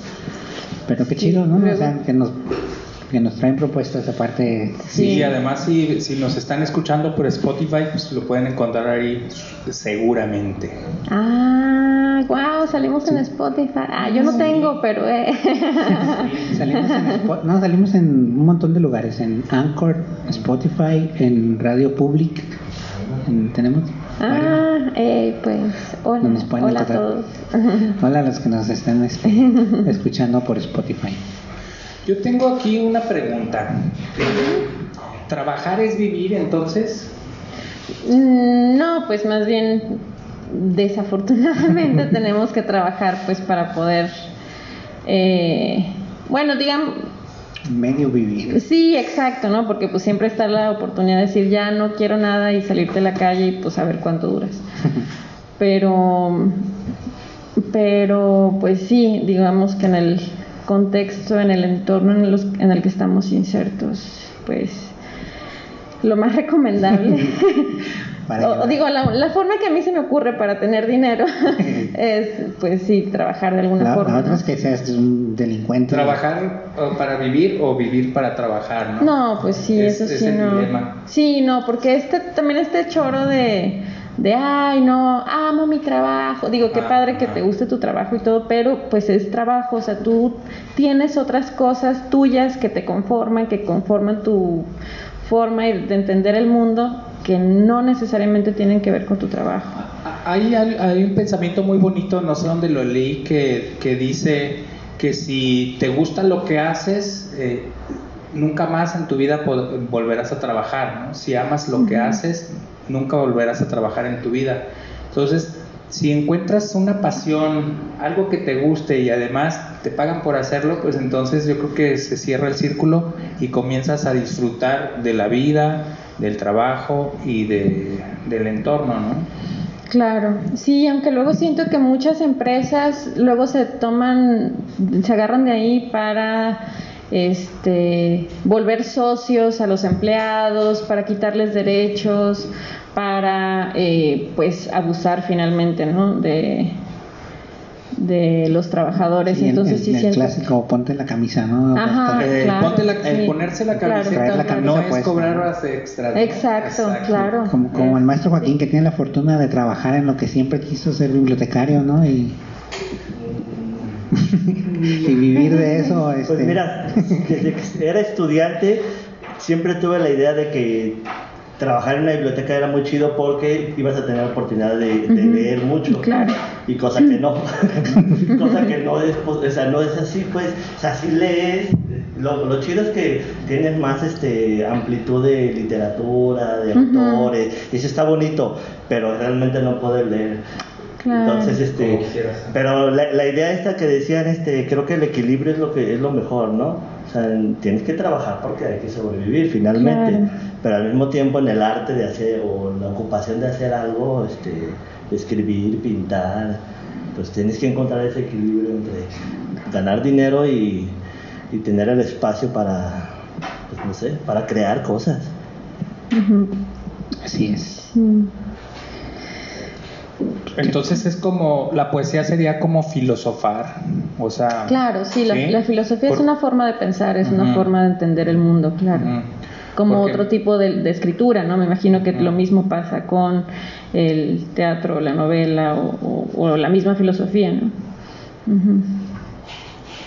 Pero qué chido, ¿no? O sea, que nos, que nos traen propuestas aparte. Sí, Sí. además si, si nos están escuchando por Spotify, pues lo pueden encontrar ahí seguramente. Ah, wow, salimos en Spotify. Ah, yo no tengo, pero eh. Salimos en, Spo- no, salimos en un montón de lugares, en Anchor, Spotify, en Radio Public. en- tenemos. Ah, eh, pues hola, No nos pueden hola a todos. Hola a los que nos están este, escuchando por Spotify. Yo tengo aquí una pregunta. ¿Trabajar es vivir entonces? Mm, No, pues más bien desafortunadamente tenemos que trabajar pues para poder, eh, bueno, digamos, Medio vivir. Sí, exacto, ¿no? Porque pues siempre está la oportunidad de decir ya no quiero nada y salirte a la calle y pues a ver cuánto duras. Pero, pero pues sí, digamos que en el contexto, en el entorno en, los- en el que estamos insertos, pues lo más recomendable. Para o, llevar. digo, la, la forma que a mí se me ocurre para tener dinero es, pues sí, trabajar de alguna La, forma. la otra ¿no? es que seas un delincuente. ¿Trabajar o para vivir o vivir para trabajar? No, No, pues sí, Es- eso es sí, el no. dilema. Sí, no, porque este también este choro de, de ay, no, amo mi trabajo. Digo, qué Ah, padre que ah. te guste tu trabajo y todo, pero pues es trabajo, o sea, tú tienes otras cosas tuyas que te conforman, que conforman tu forma de entender el mundo, que no necesariamente tienen que ver con tu trabajo. Hay, hay un pensamiento muy bonito, no sé dónde lo leí, que, que dice que si te gusta lo que haces, eh, nunca más en tu vida volverás a trabajar. ¿no? Si amas lo que haces, nunca volverás a trabajar en tu vida. Entonces, si encuentras una pasión, algo que te guste y además te pagan por hacerlo, pues entonces yo creo que se cierra el círculo y comienzas a disfrutar de la vida, del trabajo y de, del entorno, ¿no? Claro, sí, aunque luego siento que muchas empresas luego se toman, se agarran de ahí para este volver socios a los empleados, para quitarles derechos, para eh, pues abusar finalmente, ¿no? De, de los trabajadores. Sí, el- Entonces el, sí el siento. clásico, ponte la camisa, ¿no? Ajá. Eh, claro, ponte la- el sí, ponerse la claro. camiseta Traer la no camisa es puesta. cobrar horas extras. ¿no? Exacto, claro. Como, como el Eh, maestro Joaquín que tiene la fortuna de trabajar en lo que siempre quiso ser bibliotecario, ¿no? Y, y vivir de eso. Este, Pues mira, desde que era estudiante siempre tuve la idea de que trabajar en una biblioteca era muy chido porque ibas a tener la oportunidad de, leer mucho. Claro. Y cosa que no. cosa que no es, pues, o sea, no es así, pues. O sea, si lees. Lo, lo chido es que tienes más este amplitud de literatura, de Ujú. autores, y eso está bonito, pero realmente no puedes leer. Claro. Entonces, este, pero la, la idea esta que decían, este, creo que el equilibrio es lo que es lo mejor, ¿no? Sea, tienes que trabajar porque hay que sobrevivir finalmente, Claro. pero al mismo tiempo en el arte de hacer o en la ocupación de hacer algo, este, escribir, pintar, pues tienes que encontrar ese equilibrio entre ganar dinero y, y tener el espacio para, pues no sé, para crear cosas. Ujú, Así es. sí. Entonces es como, la poesía sería como filosofar, o sea... Claro, sí, la, ¿sí? la filosofía es una forma de pensar, es una forma de entender el mundo, claro. Como Porque- otro tipo de, de escritura, ¿no? Me imagino que lo mismo pasa con el teatro, la novela o, o- o la misma filosofía, ¿no?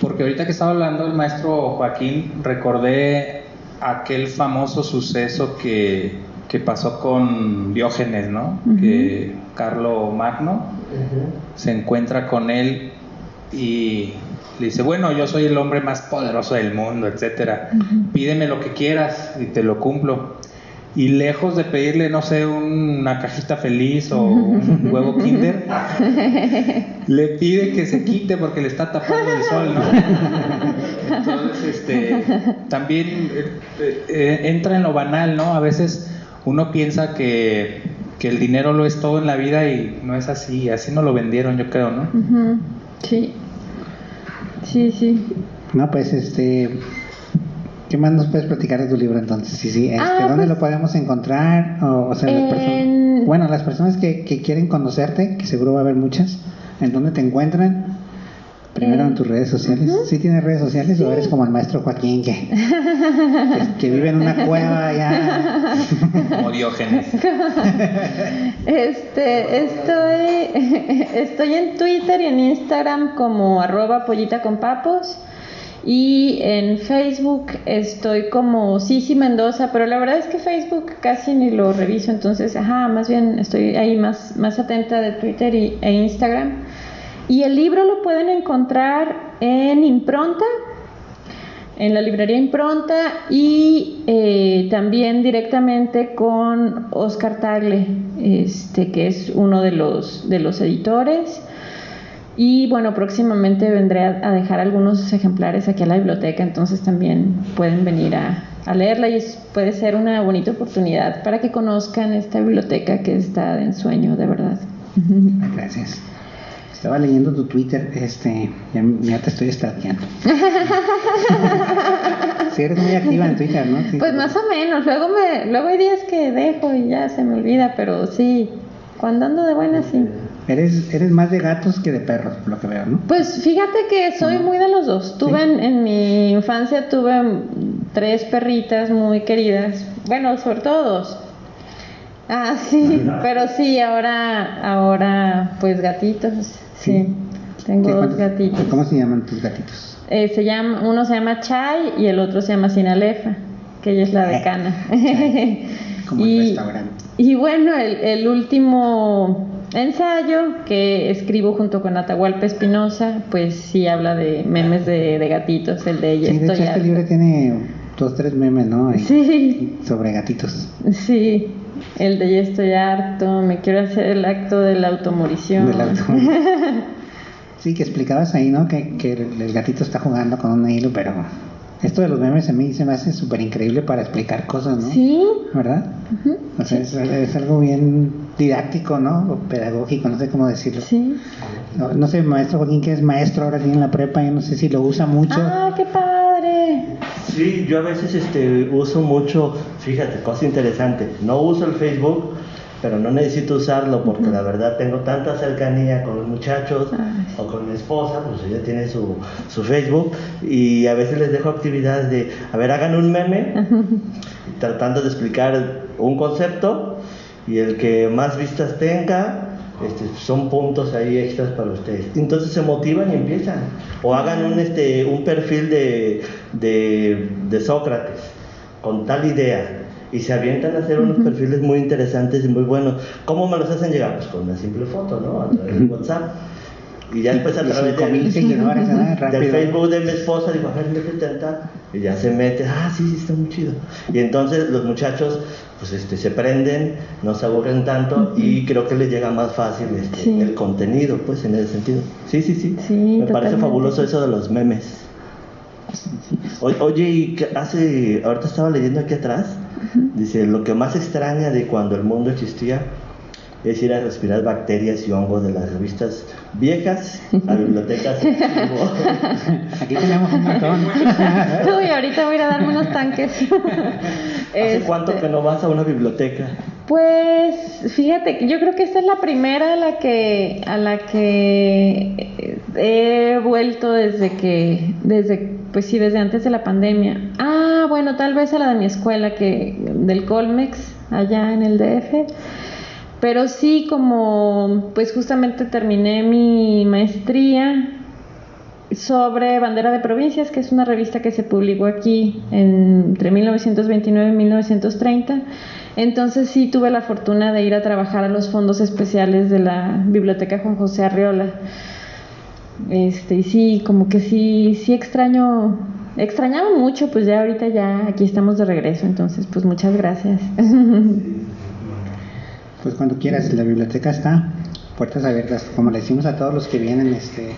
Porque ahorita que estaba hablando el maestro Joaquín, recordé aquel famoso suceso que, que pasó con Diógenes, ¿no? Que Carlo Magno se encuentra con él y le dice, bueno, yo soy el hombre más poderoso del mundo, etcétera. Pídeme lo que quieras y te lo cumplo. Y lejos de pedirle, no sé, una cajita feliz o un huevo kinder, le pide que se quite porque le está tapando el sol, ¿no? Entonces, este, también eh, eh, entra en lo banal, ¿no? A veces uno piensa que, que el dinero lo es todo en la vida y no es así, así no lo vendieron, yo creo, ¿no? Ujú, Sí. Sí, sí. No, pues este. ¿Qué más nos puedes platicar de tu libro entonces? Sí, sí. Este, Ah, ¿Dónde pues- lo podemos encontrar? O, o sea, las personas- En- bueno, las personas que, que quieren conocerte, que seguro va a haber muchas, ¿en dónde te encuentran? Primero en tus redes sociales. ¿Sí tienes redes sociales o eres como el maestro Joaquín que, que, que vive en una cueva ya? Como Diógenes. Este, estoy, estoy en Twitter y en Instagram como arroba pollita con papos. Y en Facebook estoy como Sisi Mendoza, pero la verdad es que Facebook casi ni lo reviso, entonces, ajá, más bien estoy ahí más, más atenta de Twitter y, e Instagram. Y el libro lo pueden encontrar en Impronta, en la librería Impronta y eh, también directamente con Oscar Tagle, este, que es uno de los, de los editores. Y bueno, próximamente vendré a, dejar algunos ejemplares aquí a la biblioteca, entonces también pueden venir a, a leerla y es- puede ser una bonita oportunidad para que conozcan esta biblioteca que está de ensueño, de verdad. Gracias. Estaba leyendo tu Twitter, este, ya, ya te estoy stalkeando. sí, eres muy activa en Twitter, ¿no? Sí. Pues más o menos, luego me, luego hay días que dejo y ya se me olvida, pero sí, cuando ando de buena sí. Eres, eres más de gatos que de perros, por lo que veo, ¿no? Pues fíjate que soy muy de los dos. Tuve en, en mi infancia tuve tres perritas muy queridas. Bueno, sobre todo dos. Ah, sí, pero sí, ahora, ahora, pues gatitos, sí. Tengo ¿Qué- dos gatitos. ¿Cómo se llaman tus gatitos? Eh, se llama, uno se llama Chai y el otro se llama Sinalefa, que ella es la Eh, decana. Como el y, restaurante. y bueno, el, el último ensayo que escribo junto con Atahualpa Espinosa, pues sí habla de memes de, de gatitos, el de ella Sí, de hecho este libro tiene dos, tres memes, ¿no? Sí, Sobre gatitos. sí, el de ya estoy harto, me quiero hacer el acto de la automorición. Sí, que explicabas ahí, ¿no? Que, que el, gatito está jugando con un hilo, pero esto de los memes a mí se me hace súper increíble para explicar cosas, ¿no? Sí, ¿Verdad? O sea, es, es algo bien didáctico, ¿no? O pedagógico, no sé cómo decirlo. sí. No, no sé, maestro Joaquín, que es maestro ahora sí en la prepa, yo no sé si lo usa mucho. Ah, qué padre. Sí, yo a veces este, uso mucho, fíjate, cosa interesante, no uso el Facebook, pero no necesito usarlo porque la verdad tengo tanta cercanía con los muchachos Ay. o con mi esposa, pues ella tiene su, su Facebook y a veces les dejo actividades de, a ver, hagan un meme tratando de explicar un concepto y el que más vistas tenga este, son puntos ahí extras para ustedes. Entonces se motivan y empiezan. O hagan un, este, un perfil de, de, de Sócrates con tal idea y se avientan a hacer unos perfiles muy interesantes y muy buenos. ¿Cómo me los hacen llegar? Pues con una simple foto, ¿no? A través de WhatsApp. Y ya después a través de, del. Facebook de mi esposa, digo, a ver, métete en tal. Y ya se mete, ah, sí, sí, está muy chido. Y entonces los muchachos, pues este, se prenden, no se aburren tanto y creo que les llega más fácil este, Sí. el contenido, pues en ese sentido. Sí, sí, sí. Sí, Me parece totalmente. fabuloso eso de los memes. O- Oye, y hace, ahorita estaba leyendo aquí atrás, dice, lo que más extraña de cuando el mundo existía es ir a respirar bacterias y hongos de las revistas viejas a bibliotecas. Aquí tenemos un montón. Uy, ahorita voy a ir a darme unos tanques. ¿Hace cuánto Este, que no vas a una biblioteca? Pues fíjate, que yo creo que esta es la primera a la que a la que he vuelto desde que desde pues sí desde antes de la pandemia. Ah, bueno, tal vez a la de mi escuela que del Colmex allá en el DF. Pero sí como pues justamente terminé mi maestría sobre Bandera de Provincias, que es una revista que se publicó aquí entre 1929 y 1930. Entonces sí tuve la fortuna de ir a trabajar a los fondos especiales de la Biblioteca Juan José Arriola. Este, y sí, como que sí, sí extraño, extrañaba mucho, pues ya ahorita ya aquí estamos de regreso, entonces pues muchas gracias. Pues cuando quieras, la biblioteca está, puertas abiertas, como le decimos a todos los que vienen, este,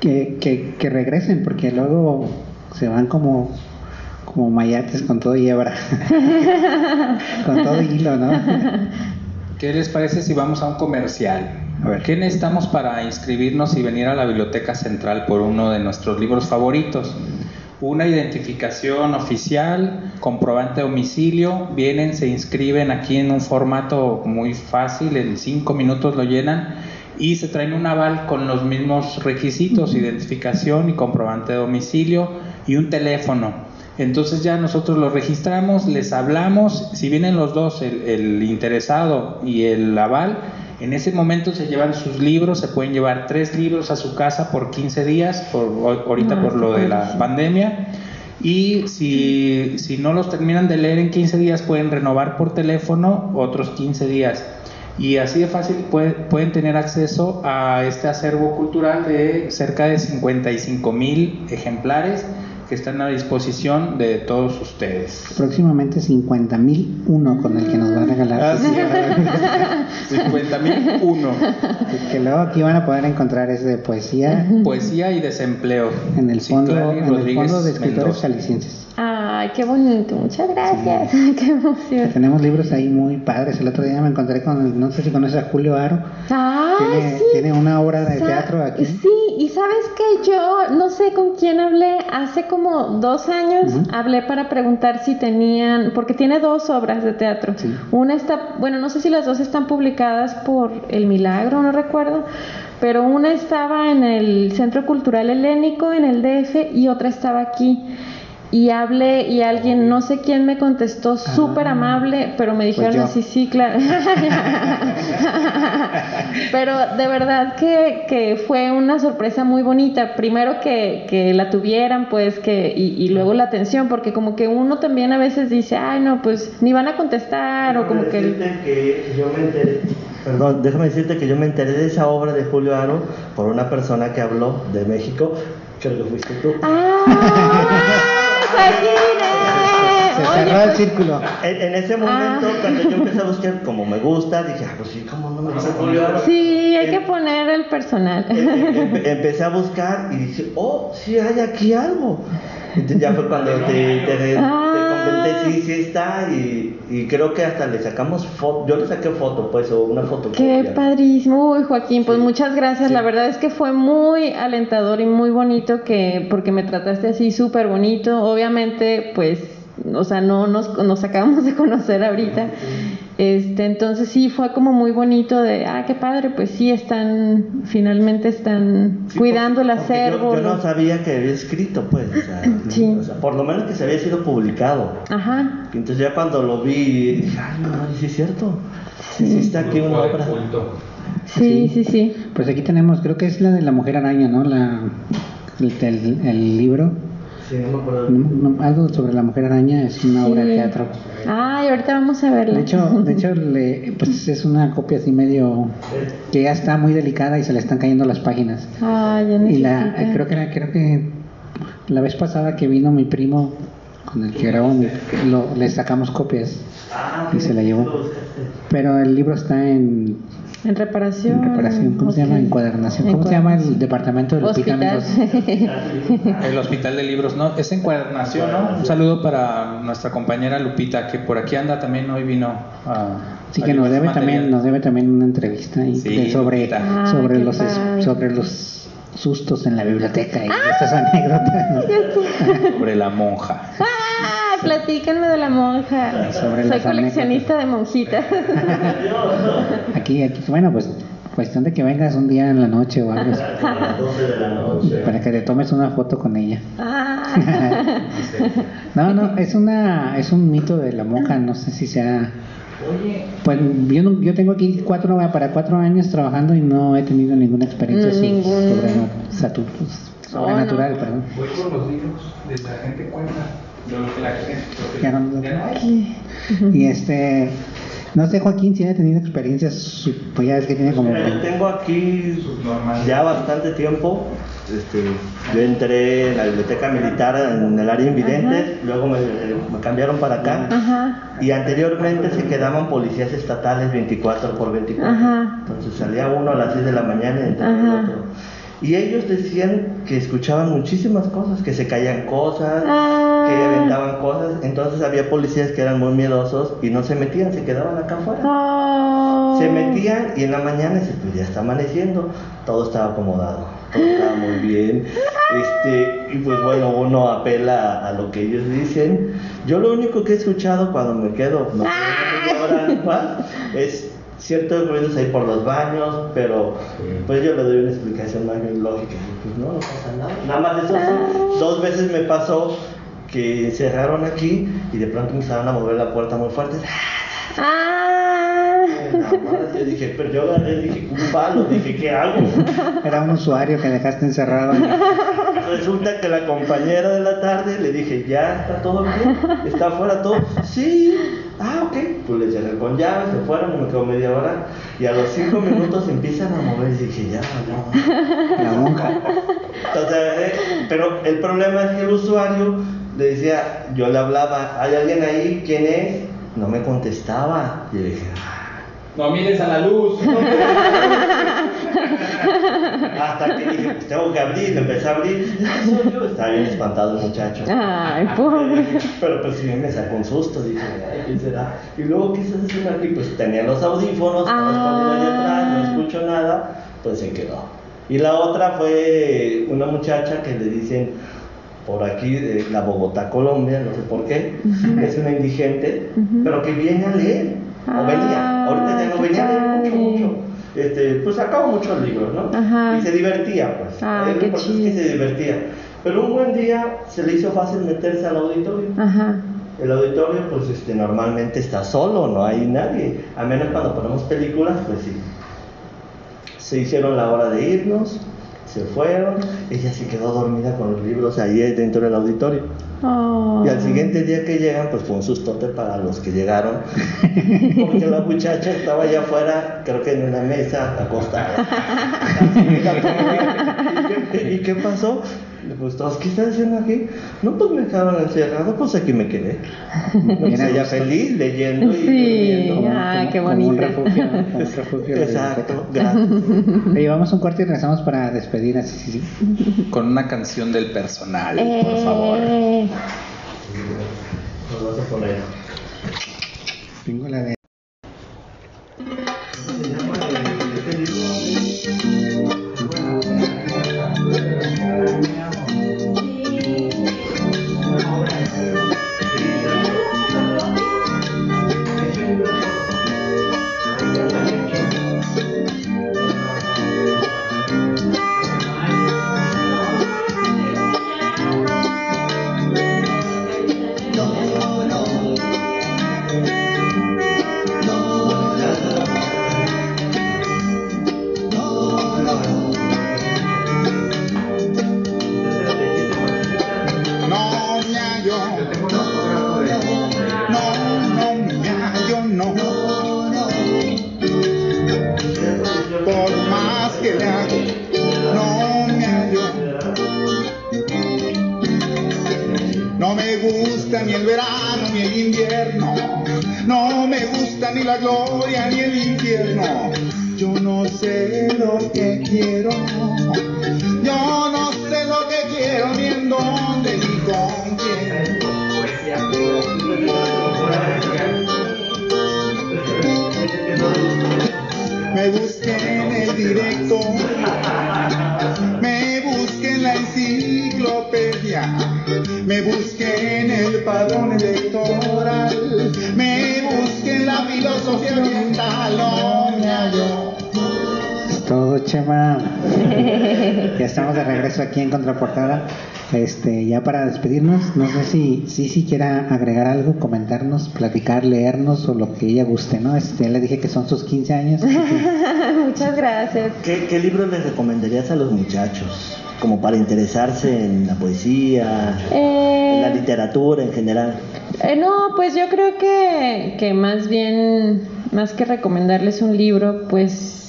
que, que, que regresen, porque luego se van como, como mayates con todo y hebra, con todo hilo, ¿no? ¿Qué les parece si vamos a un comercial? A ver, ¿qué necesitamos para inscribirnos y venir a la Biblioteca Central por uno de nuestros libros favoritos? Una identificación oficial, comprobante de domicilio, vienen, se inscriben aquí en un formato muy fácil, en cinco minutos lo llenan y se traen un aval con los mismos requisitos, identificación y comprobante de domicilio y un teléfono. Entonces ya nosotros lo registramos, les hablamos, si vienen los dos, el, el interesado y el aval, en ese momento se llevan sus libros, se pueden llevar tres libros a su casa por 15 días, por, ahorita Ah, por lo de la pandemia. Y si, si no los terminan de leer en 15 días, pueden renovar por teléfono otros 15 días. Y así de fácil puede- pueden tener acceso a este acervo cultural de cerca de 55 mil ejemplares que están a disposición de todos ustedes. Próximamente 50.001 con el que nos va a regalar. 50 mil uno. Que luego aquí van a poder encontrar es de poesía Poesía y desempleo. en el fondo, en el fondo de escritores Mendoza. jaliscienses. Ay, qué bonito, muchas gracias, qué emoción. Tenemos libros ahí muy padres. El otro día me encontré con, no sé si conoces a Julio Aro. Ay, Tiene, sí. tiene una obra de Sa- teatro aquí. Sí, y sabes que yo no sé con quién hablé hace como dos años. Hablé para preguntar si tenían, porque tiene dos obras de teatro. Sí. Una está, bueno, no sé si las dos están publicadas por El Milagro, no recuerdo. Pero una estaba en el Centro Cultural Helénico, en el DF, y otra estaba aquí. Y hablé y alguien, no sé quién me contestó, súper amable, pero me dijeron Ah. yo. así, sí, claro. pero de verdad que, que fue una sorpresa muy bonita. Primero que, que la tuvieran, pues, que y, y luego la atención, porque como que uno también a veces dice, ay, no, pues ni van a contestar, o como que... que yo me enteré, perdón, déjame decirte que yo me enteré de esa obra de Julio Aro por una persona que habló de México, creo que fuiste tú. ¡Ah! Se Oye, cerró el pues, círculo. En, en ese momento, Ah. cuando yo empecé a buscar como me gusta, dije, ah, pues sí, ¿cómo no me gusta? Sí, hay que poner el personal. Em- empecé a buscar y dije, oh, sí hay aquí algo. Entonces ya fue cuando te, te, te Ah. comenté, sí, sí está, y, y creo que hasta le sacamos foto, yo le saqué foto, pues, o una foto. Qué padrísimo, Uy, Joaquín, pues muchas gracias. La verdad es que fue muy alentador y muy bonito que porque me trataste así súper bonito. Obviamente, pues, o sea, no nos, nos acabamos de conocer ahorita. Este, entonces sí fue como muy bonito de, ah, qué padre, pues sí están, finalmente están cuidando el acervo. Yo, yo no sabía que había escrito, pues, o sea, Sí. o sea, por lo menos que se había sido publicado. Ajá. Entonces ya cuando lo vi, dije, ay, no, sí es cierto. Sí, sí está aquí una obra. Sí, sí, sí. Pues aquí tenemos, creo que es la de la mujer araña, ¿no? La, el, el- el libro. Sí, no me acuerdo. No, no, algo sobre la mujer araña es una obra de teatro. Ay, ahorita vamos a verla. De hecho, de hecho le- pues es una copia así medio que ya está muy delicada y se le están cayendo las páginas. Ay, ya Y la, creo que creo que la vez pasada que vino mi primo con el que grabó, mi- lo- le sacamos copias Ah, y se la llevó. Pero el libro está en, En reparación. en reparación, ¿cómo se llama? Encuadernación. ¿Cómo se llama el departamento de Lupita, Hospital. El Hospital de Libros, ¿no? Es encuadernación, ¿no? Un saludo para nuestra compañera Lupita, que por aquí anda también, hoy vino a... Sí que nos debe también, nos debe también una entrevista y Sí, de- sobre. Ah, sobre los es- sobre los sustos en la biblioteca y estas anécdotas. Sobre la monja. Platícanme de la monja. Sobre Soy coleccionista de monjitas. Aquí, aquí, bueno, pues cuestión de que vengas un día en la noche o algo así, A las 12 de la noche. para que te tomes una foto con ella. Ah. No, no, es una, es un mito de la monja, no sé si sea Pues yo, no- yo tengo aquí cuatro, para cuatro años trabajando y no he tenido ninguna experiencia ningún- sobrenat- satu- sobrenatural. no. perdón. Voy los libros de la gente cuenta. Lo lo Ya no- ya no hay. Y este, no sé Joaquín si ha tenido experiencias, pues ya es que tiene como... Yo tengo aquí ya bastante tiempo. Este, yo entré en la biblioteca militar en el área invidentes, luego me, me cambiaron para acá. Ajá. Y anteriormente se quedaban policías estatales 24 por 24. Ajá. Entonces salía uno a las 6 de la mañana y entraba el Ajá. otro. Y ellos decían que escuchaban muchísimas cosas, que se caían cosas, Ah. que aventaban cosas. Entonces había policías que eran muy miedosos y no se metían, se quedaban acá afuera. Se metían y en la mañana se pues ya está amaneciendo, todo estaba acomodado, todo estaba muy bien. Este, y pues bueno, uno apela a, lo que ellos dicen. Yo lo único que he escuchado cuando me quedo, no hora en paz, es ciertos ruidos ahí por los baños, pero pues yo le doy una explicación más bien lógica. Pues no, no pasa nada. Nada más eso sí, dos veces me pasó que cerraron aquí y de pronto empezaron a mover la puerta muy fuerte. Ah. Más, yo dije, pero yo agarré, dije, un palo, dije, ¿qué hago? Era un usuario que dejaste encerrado. Resulta que la compañera de la tarde le dije, ¿ya está todo bien? ¿Está afuera todo? Sí. Ah, ok. Pues le cerré con llave, se fueron, me quedo media hora. Y a los cinco minutos empiezan a mover y dije, ya, no. La monja. Entonces, eh, pero el problema es que el usuario le decía, yo le hablaba, ¿hay alguien ahí? ¿Quién es? No me contestaba. Y yo dije, "Ah". No mires a la luz. hasta que dije, pues tengo que abrir, empecé a abrir. "Este soy yo. Estaba bien espantado el muchacho. Ay, pobre. Pero pues sí me sacó un susto, dije, ay, ¿qué será? Y luego, ¿qué estás haciendo aquí? Pues tenía los audífonos, estaba escondido allá atrás, no escucho nada, pues se quedó. Y la otra fue una muchacha que le dicen por aquí, de la Bogotá, Colombia, no sé por qué, es una indigente, pero que viene a leer, o venía, Ah, ahorita ya no venía mucho, mucho. Este, pues sacaba muchos libros, ¿no? Ajá. Y se divertía, pues. Ah, qué importante es que chido. se divertía. Pero un buen día se le hizo fácil meterse al auditorio. Ajá. El auditorio, pues este, normalmente está solo, no hay nadie. A menos cuando ponemos películas, pues sí. Se hicieron la hora de irnos, se fueron. Ella se quedó dormida con los libros ahí dentro del auditorio. Oh. Y al siguiente día que llegan, pues fue un sustote para los que llegaron. Porque la muchacha estaba allá afuera, creo que en una mesa, acostada. ¿Y qué, y qué pasó? Pues todos, ¿qué estás haciendo aquí? No, pues me dejaron encerrado, pues aquí me quedé. Pues a ella gusto. feliz, leyendo y Sí. durmiendo. Ah, qué Como un refugio, como un refugio Exacto, gracias. Oye, vamos a un corte y regresamos para despedir así. Sí, sí. Con una canción del personal, por favor. Eh. Nos vas a poner. Tengo la de... estamos de regreso aquí en Contraportada. Este, ya para despedirnos, no sé si si, si quiera agregar algo, comentarnos, platicar, leernos o lo que ella guste, ¿no? Este, ya le dije que son sus 15 años. que- Muchas gracias. ¿Qué, qué libro les recomendarías a los muchachos? Como para interesarse en la poesía, Eh, en la literatura en general. Eh, no, pues yo creo que, que más bien, más que recomendarles un libro, pues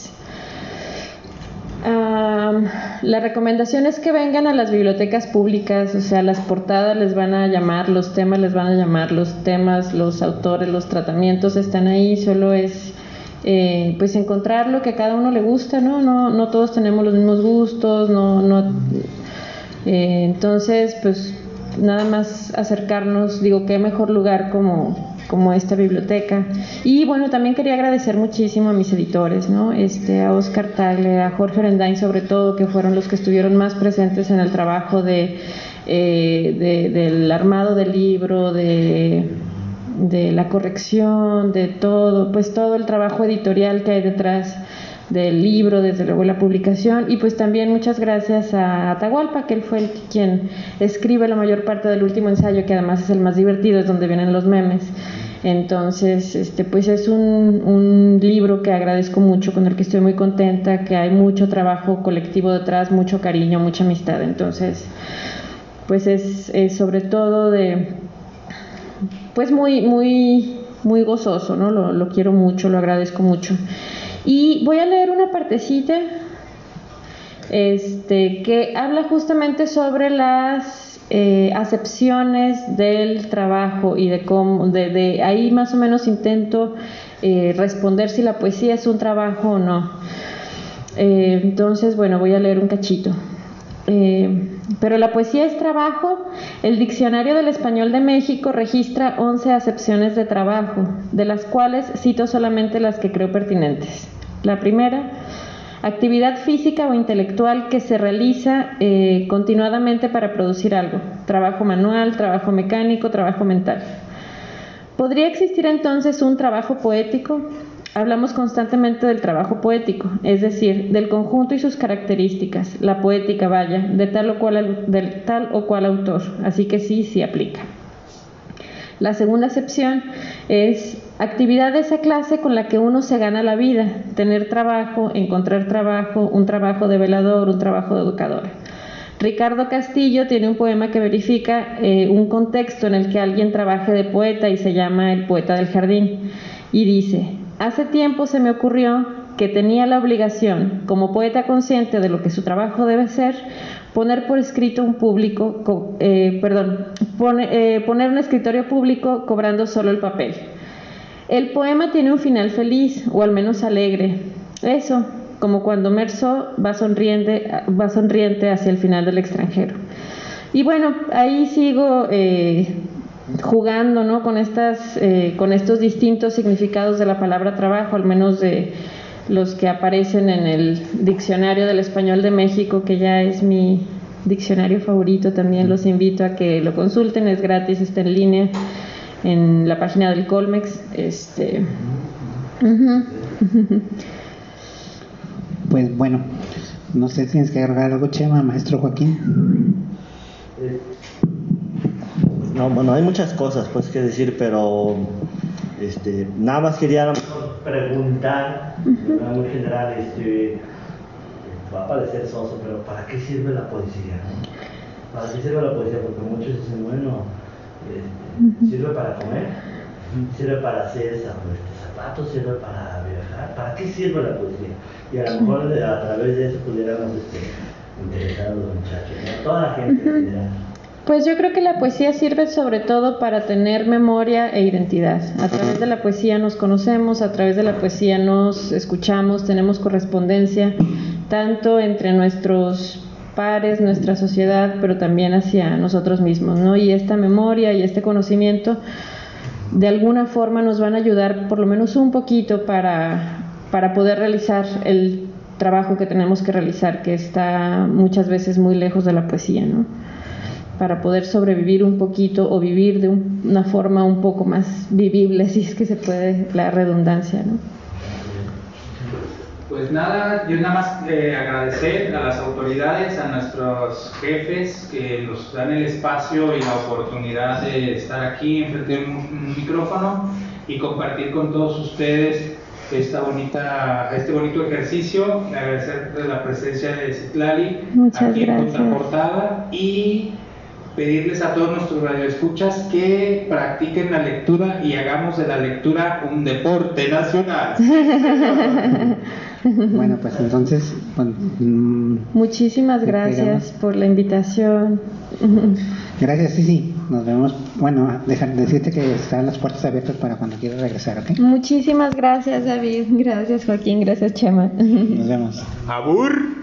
am, la recomendación es que vengan a las bibliotecas públicas, o sea, las portadas les van a llamar, los temas les van a llamar, los temas, los autores, los tratamientos están ahí, solo es eh, pues encontrar lo que a cada uno le gusta, ¿no? No, no todos tenemos los mismos gustos, no, no eh, entonces, pues nada más acercarnos, digo, qué mejor lugar como, como esta biblioteca. Y bueno, también quería agradecer muchísimo a mis editores, ¿no? Este, a Oscar Tagle, a Jorge Orendain sobre todo, que fueron los que estuvieron más presentes en el trabajo de, eh, de- del armado del libro, de de la corrección, de todo, pues todo el trabajo editorial que hay detrás del libro, desde luego la publicación, y pues también muchas gracias a Atahualpa, que él fue el quien escribe la mayor parte del último ensayo, que además es el más divertido, es donde vienen los memes. Entonces, este, pues es un, un libro que agradezco mucho, con el que estoy muy contenta, que hay mucho trabajo colectivo detrás, mucho cariño, mucha amistad. Entonces, pues es, sobre todo de, pues muy, muy, muy gozoso, ¿no? Lo quiero mucho, lo agradezco mucho. Y voy a leer una partecita este, que habla justamente sobre las eh, acepciones del trabajo y de cómo, de, de ahí más o menos intento eh, responder si la poesía es un trabajo o no. Eh, entonces, bueno, voy a leer un cachito. Eh, pero la poesía es trabajo. El Diccionario del Español de México registra 11 acepciones de trabajo, de las cuales cito solamente las que creo pertinentes. La primera, actividad física o intelectual que se realiza eh, continuadamente para producir algo. Trabajo manual, trabajo mecánico, trabajo mental. ¿Podría existir entonces un trabajo poético? Hablamos constantemente del trabajo poético, es decir, del conjunto y sus características, la poética vaya, de tal o cual, tal o cual autor, así que sí, sí aplica. La segunda acepción es actividad de esa clase con la que uno se gana la vida, tener trabajo, encontrar trabajo, un trabajo de velador, un trabajo de educador. Ricardo Castillo tiene un poema que verifica eh, un contexto en el que alguien trabaje de poeta y se llama El poeta del jardín. Y dice, hace tiempo se me ocurrió que tenía la obligación, como poeta consciente de lo que su trabajo debe ser, poner por escrito un público, co- eh, perdón, eh, poner un escritorio público cobrando solo el papel. El poema tiene un final feliz, o al menos alegre. Eso, como cuando Merceau va sonriente, va sonriente hacia el final del extranjero. Y bueno, ahí sigo eh, jugando ¿no? con, estas, eh, con estos distintos significados de la palabra trabajo, al menos de los que aparecen en el diccionario del español de México, que ya es mi diccionario favorito. También los invito a que lo consulten, es gratis, está en línea en la página del Colmex. Este. Pues bueno, no sé si tienes que agregar algo, Chema, maestro Joaquín. No, bueno, hay muchas cosas pues que decir, pero este, nada más quería a preguntar, de manera muy general, este, va a parecer soso, pero ¿para qué sirve la poesía? ¿Para qué sirve la poesía? Porque muchos dicen, bueno, este, sirve para comer, sirve para hacer este, zapatos, sirve para viajar. ¿Para qué sirve la poesía? Y a lo mejor a través de eso pudiéramos este, interesar a los muchachos, ¿no? toda la gente. Pues yo creo que la poesía sirve sobre todo para tener memoria e identidad. A través de la poesía nos conocemos, a través de la poesía nos escuchamos, tenemos correspondencia, tanto entre nuestros pares, nuestra sociedad, pero también hacia nosotros mismos, ¿no? Y esta memoria y este conocimiento de alguna forma nos van a ayudar por lo menos un poquito para, para poder realizar el trabajo que tenemos que realizar, que está muchas veces muy lejos de la poesía, ¿no? Para poder sobrevivir un poquito o vivir de un- una forma un poco más vivible, si es que se puede la redundancia, ¿no? Pues nada, yo nada más eh, agradecer a las autoridades, a nuestros jefes que nos dan el espacio y la oportunidad de estar aquí enfrente de un, micrófono y compartir con todos ustedes esta bonita, este bonito ejercicio. Agradecer la presencia de Citlali Muchas aquí gracias. en Contraportada y pedirles a todos nuestros radioescuchas que practiquen la lectura y hagamos de la lectura un deporte nacional. Bueno, pues entonces, pues, mm, Muchísimas gracias por la invitación. gracias, sí, sí. Nos vemos. Bueno, dejar decirte que están las puertas abiertas para cuando quieras regresar, ¿ok? Muchísimas gracias, David. Gracias, Joaquín. Gracias, Chema. Nos vemos. ¡Abur!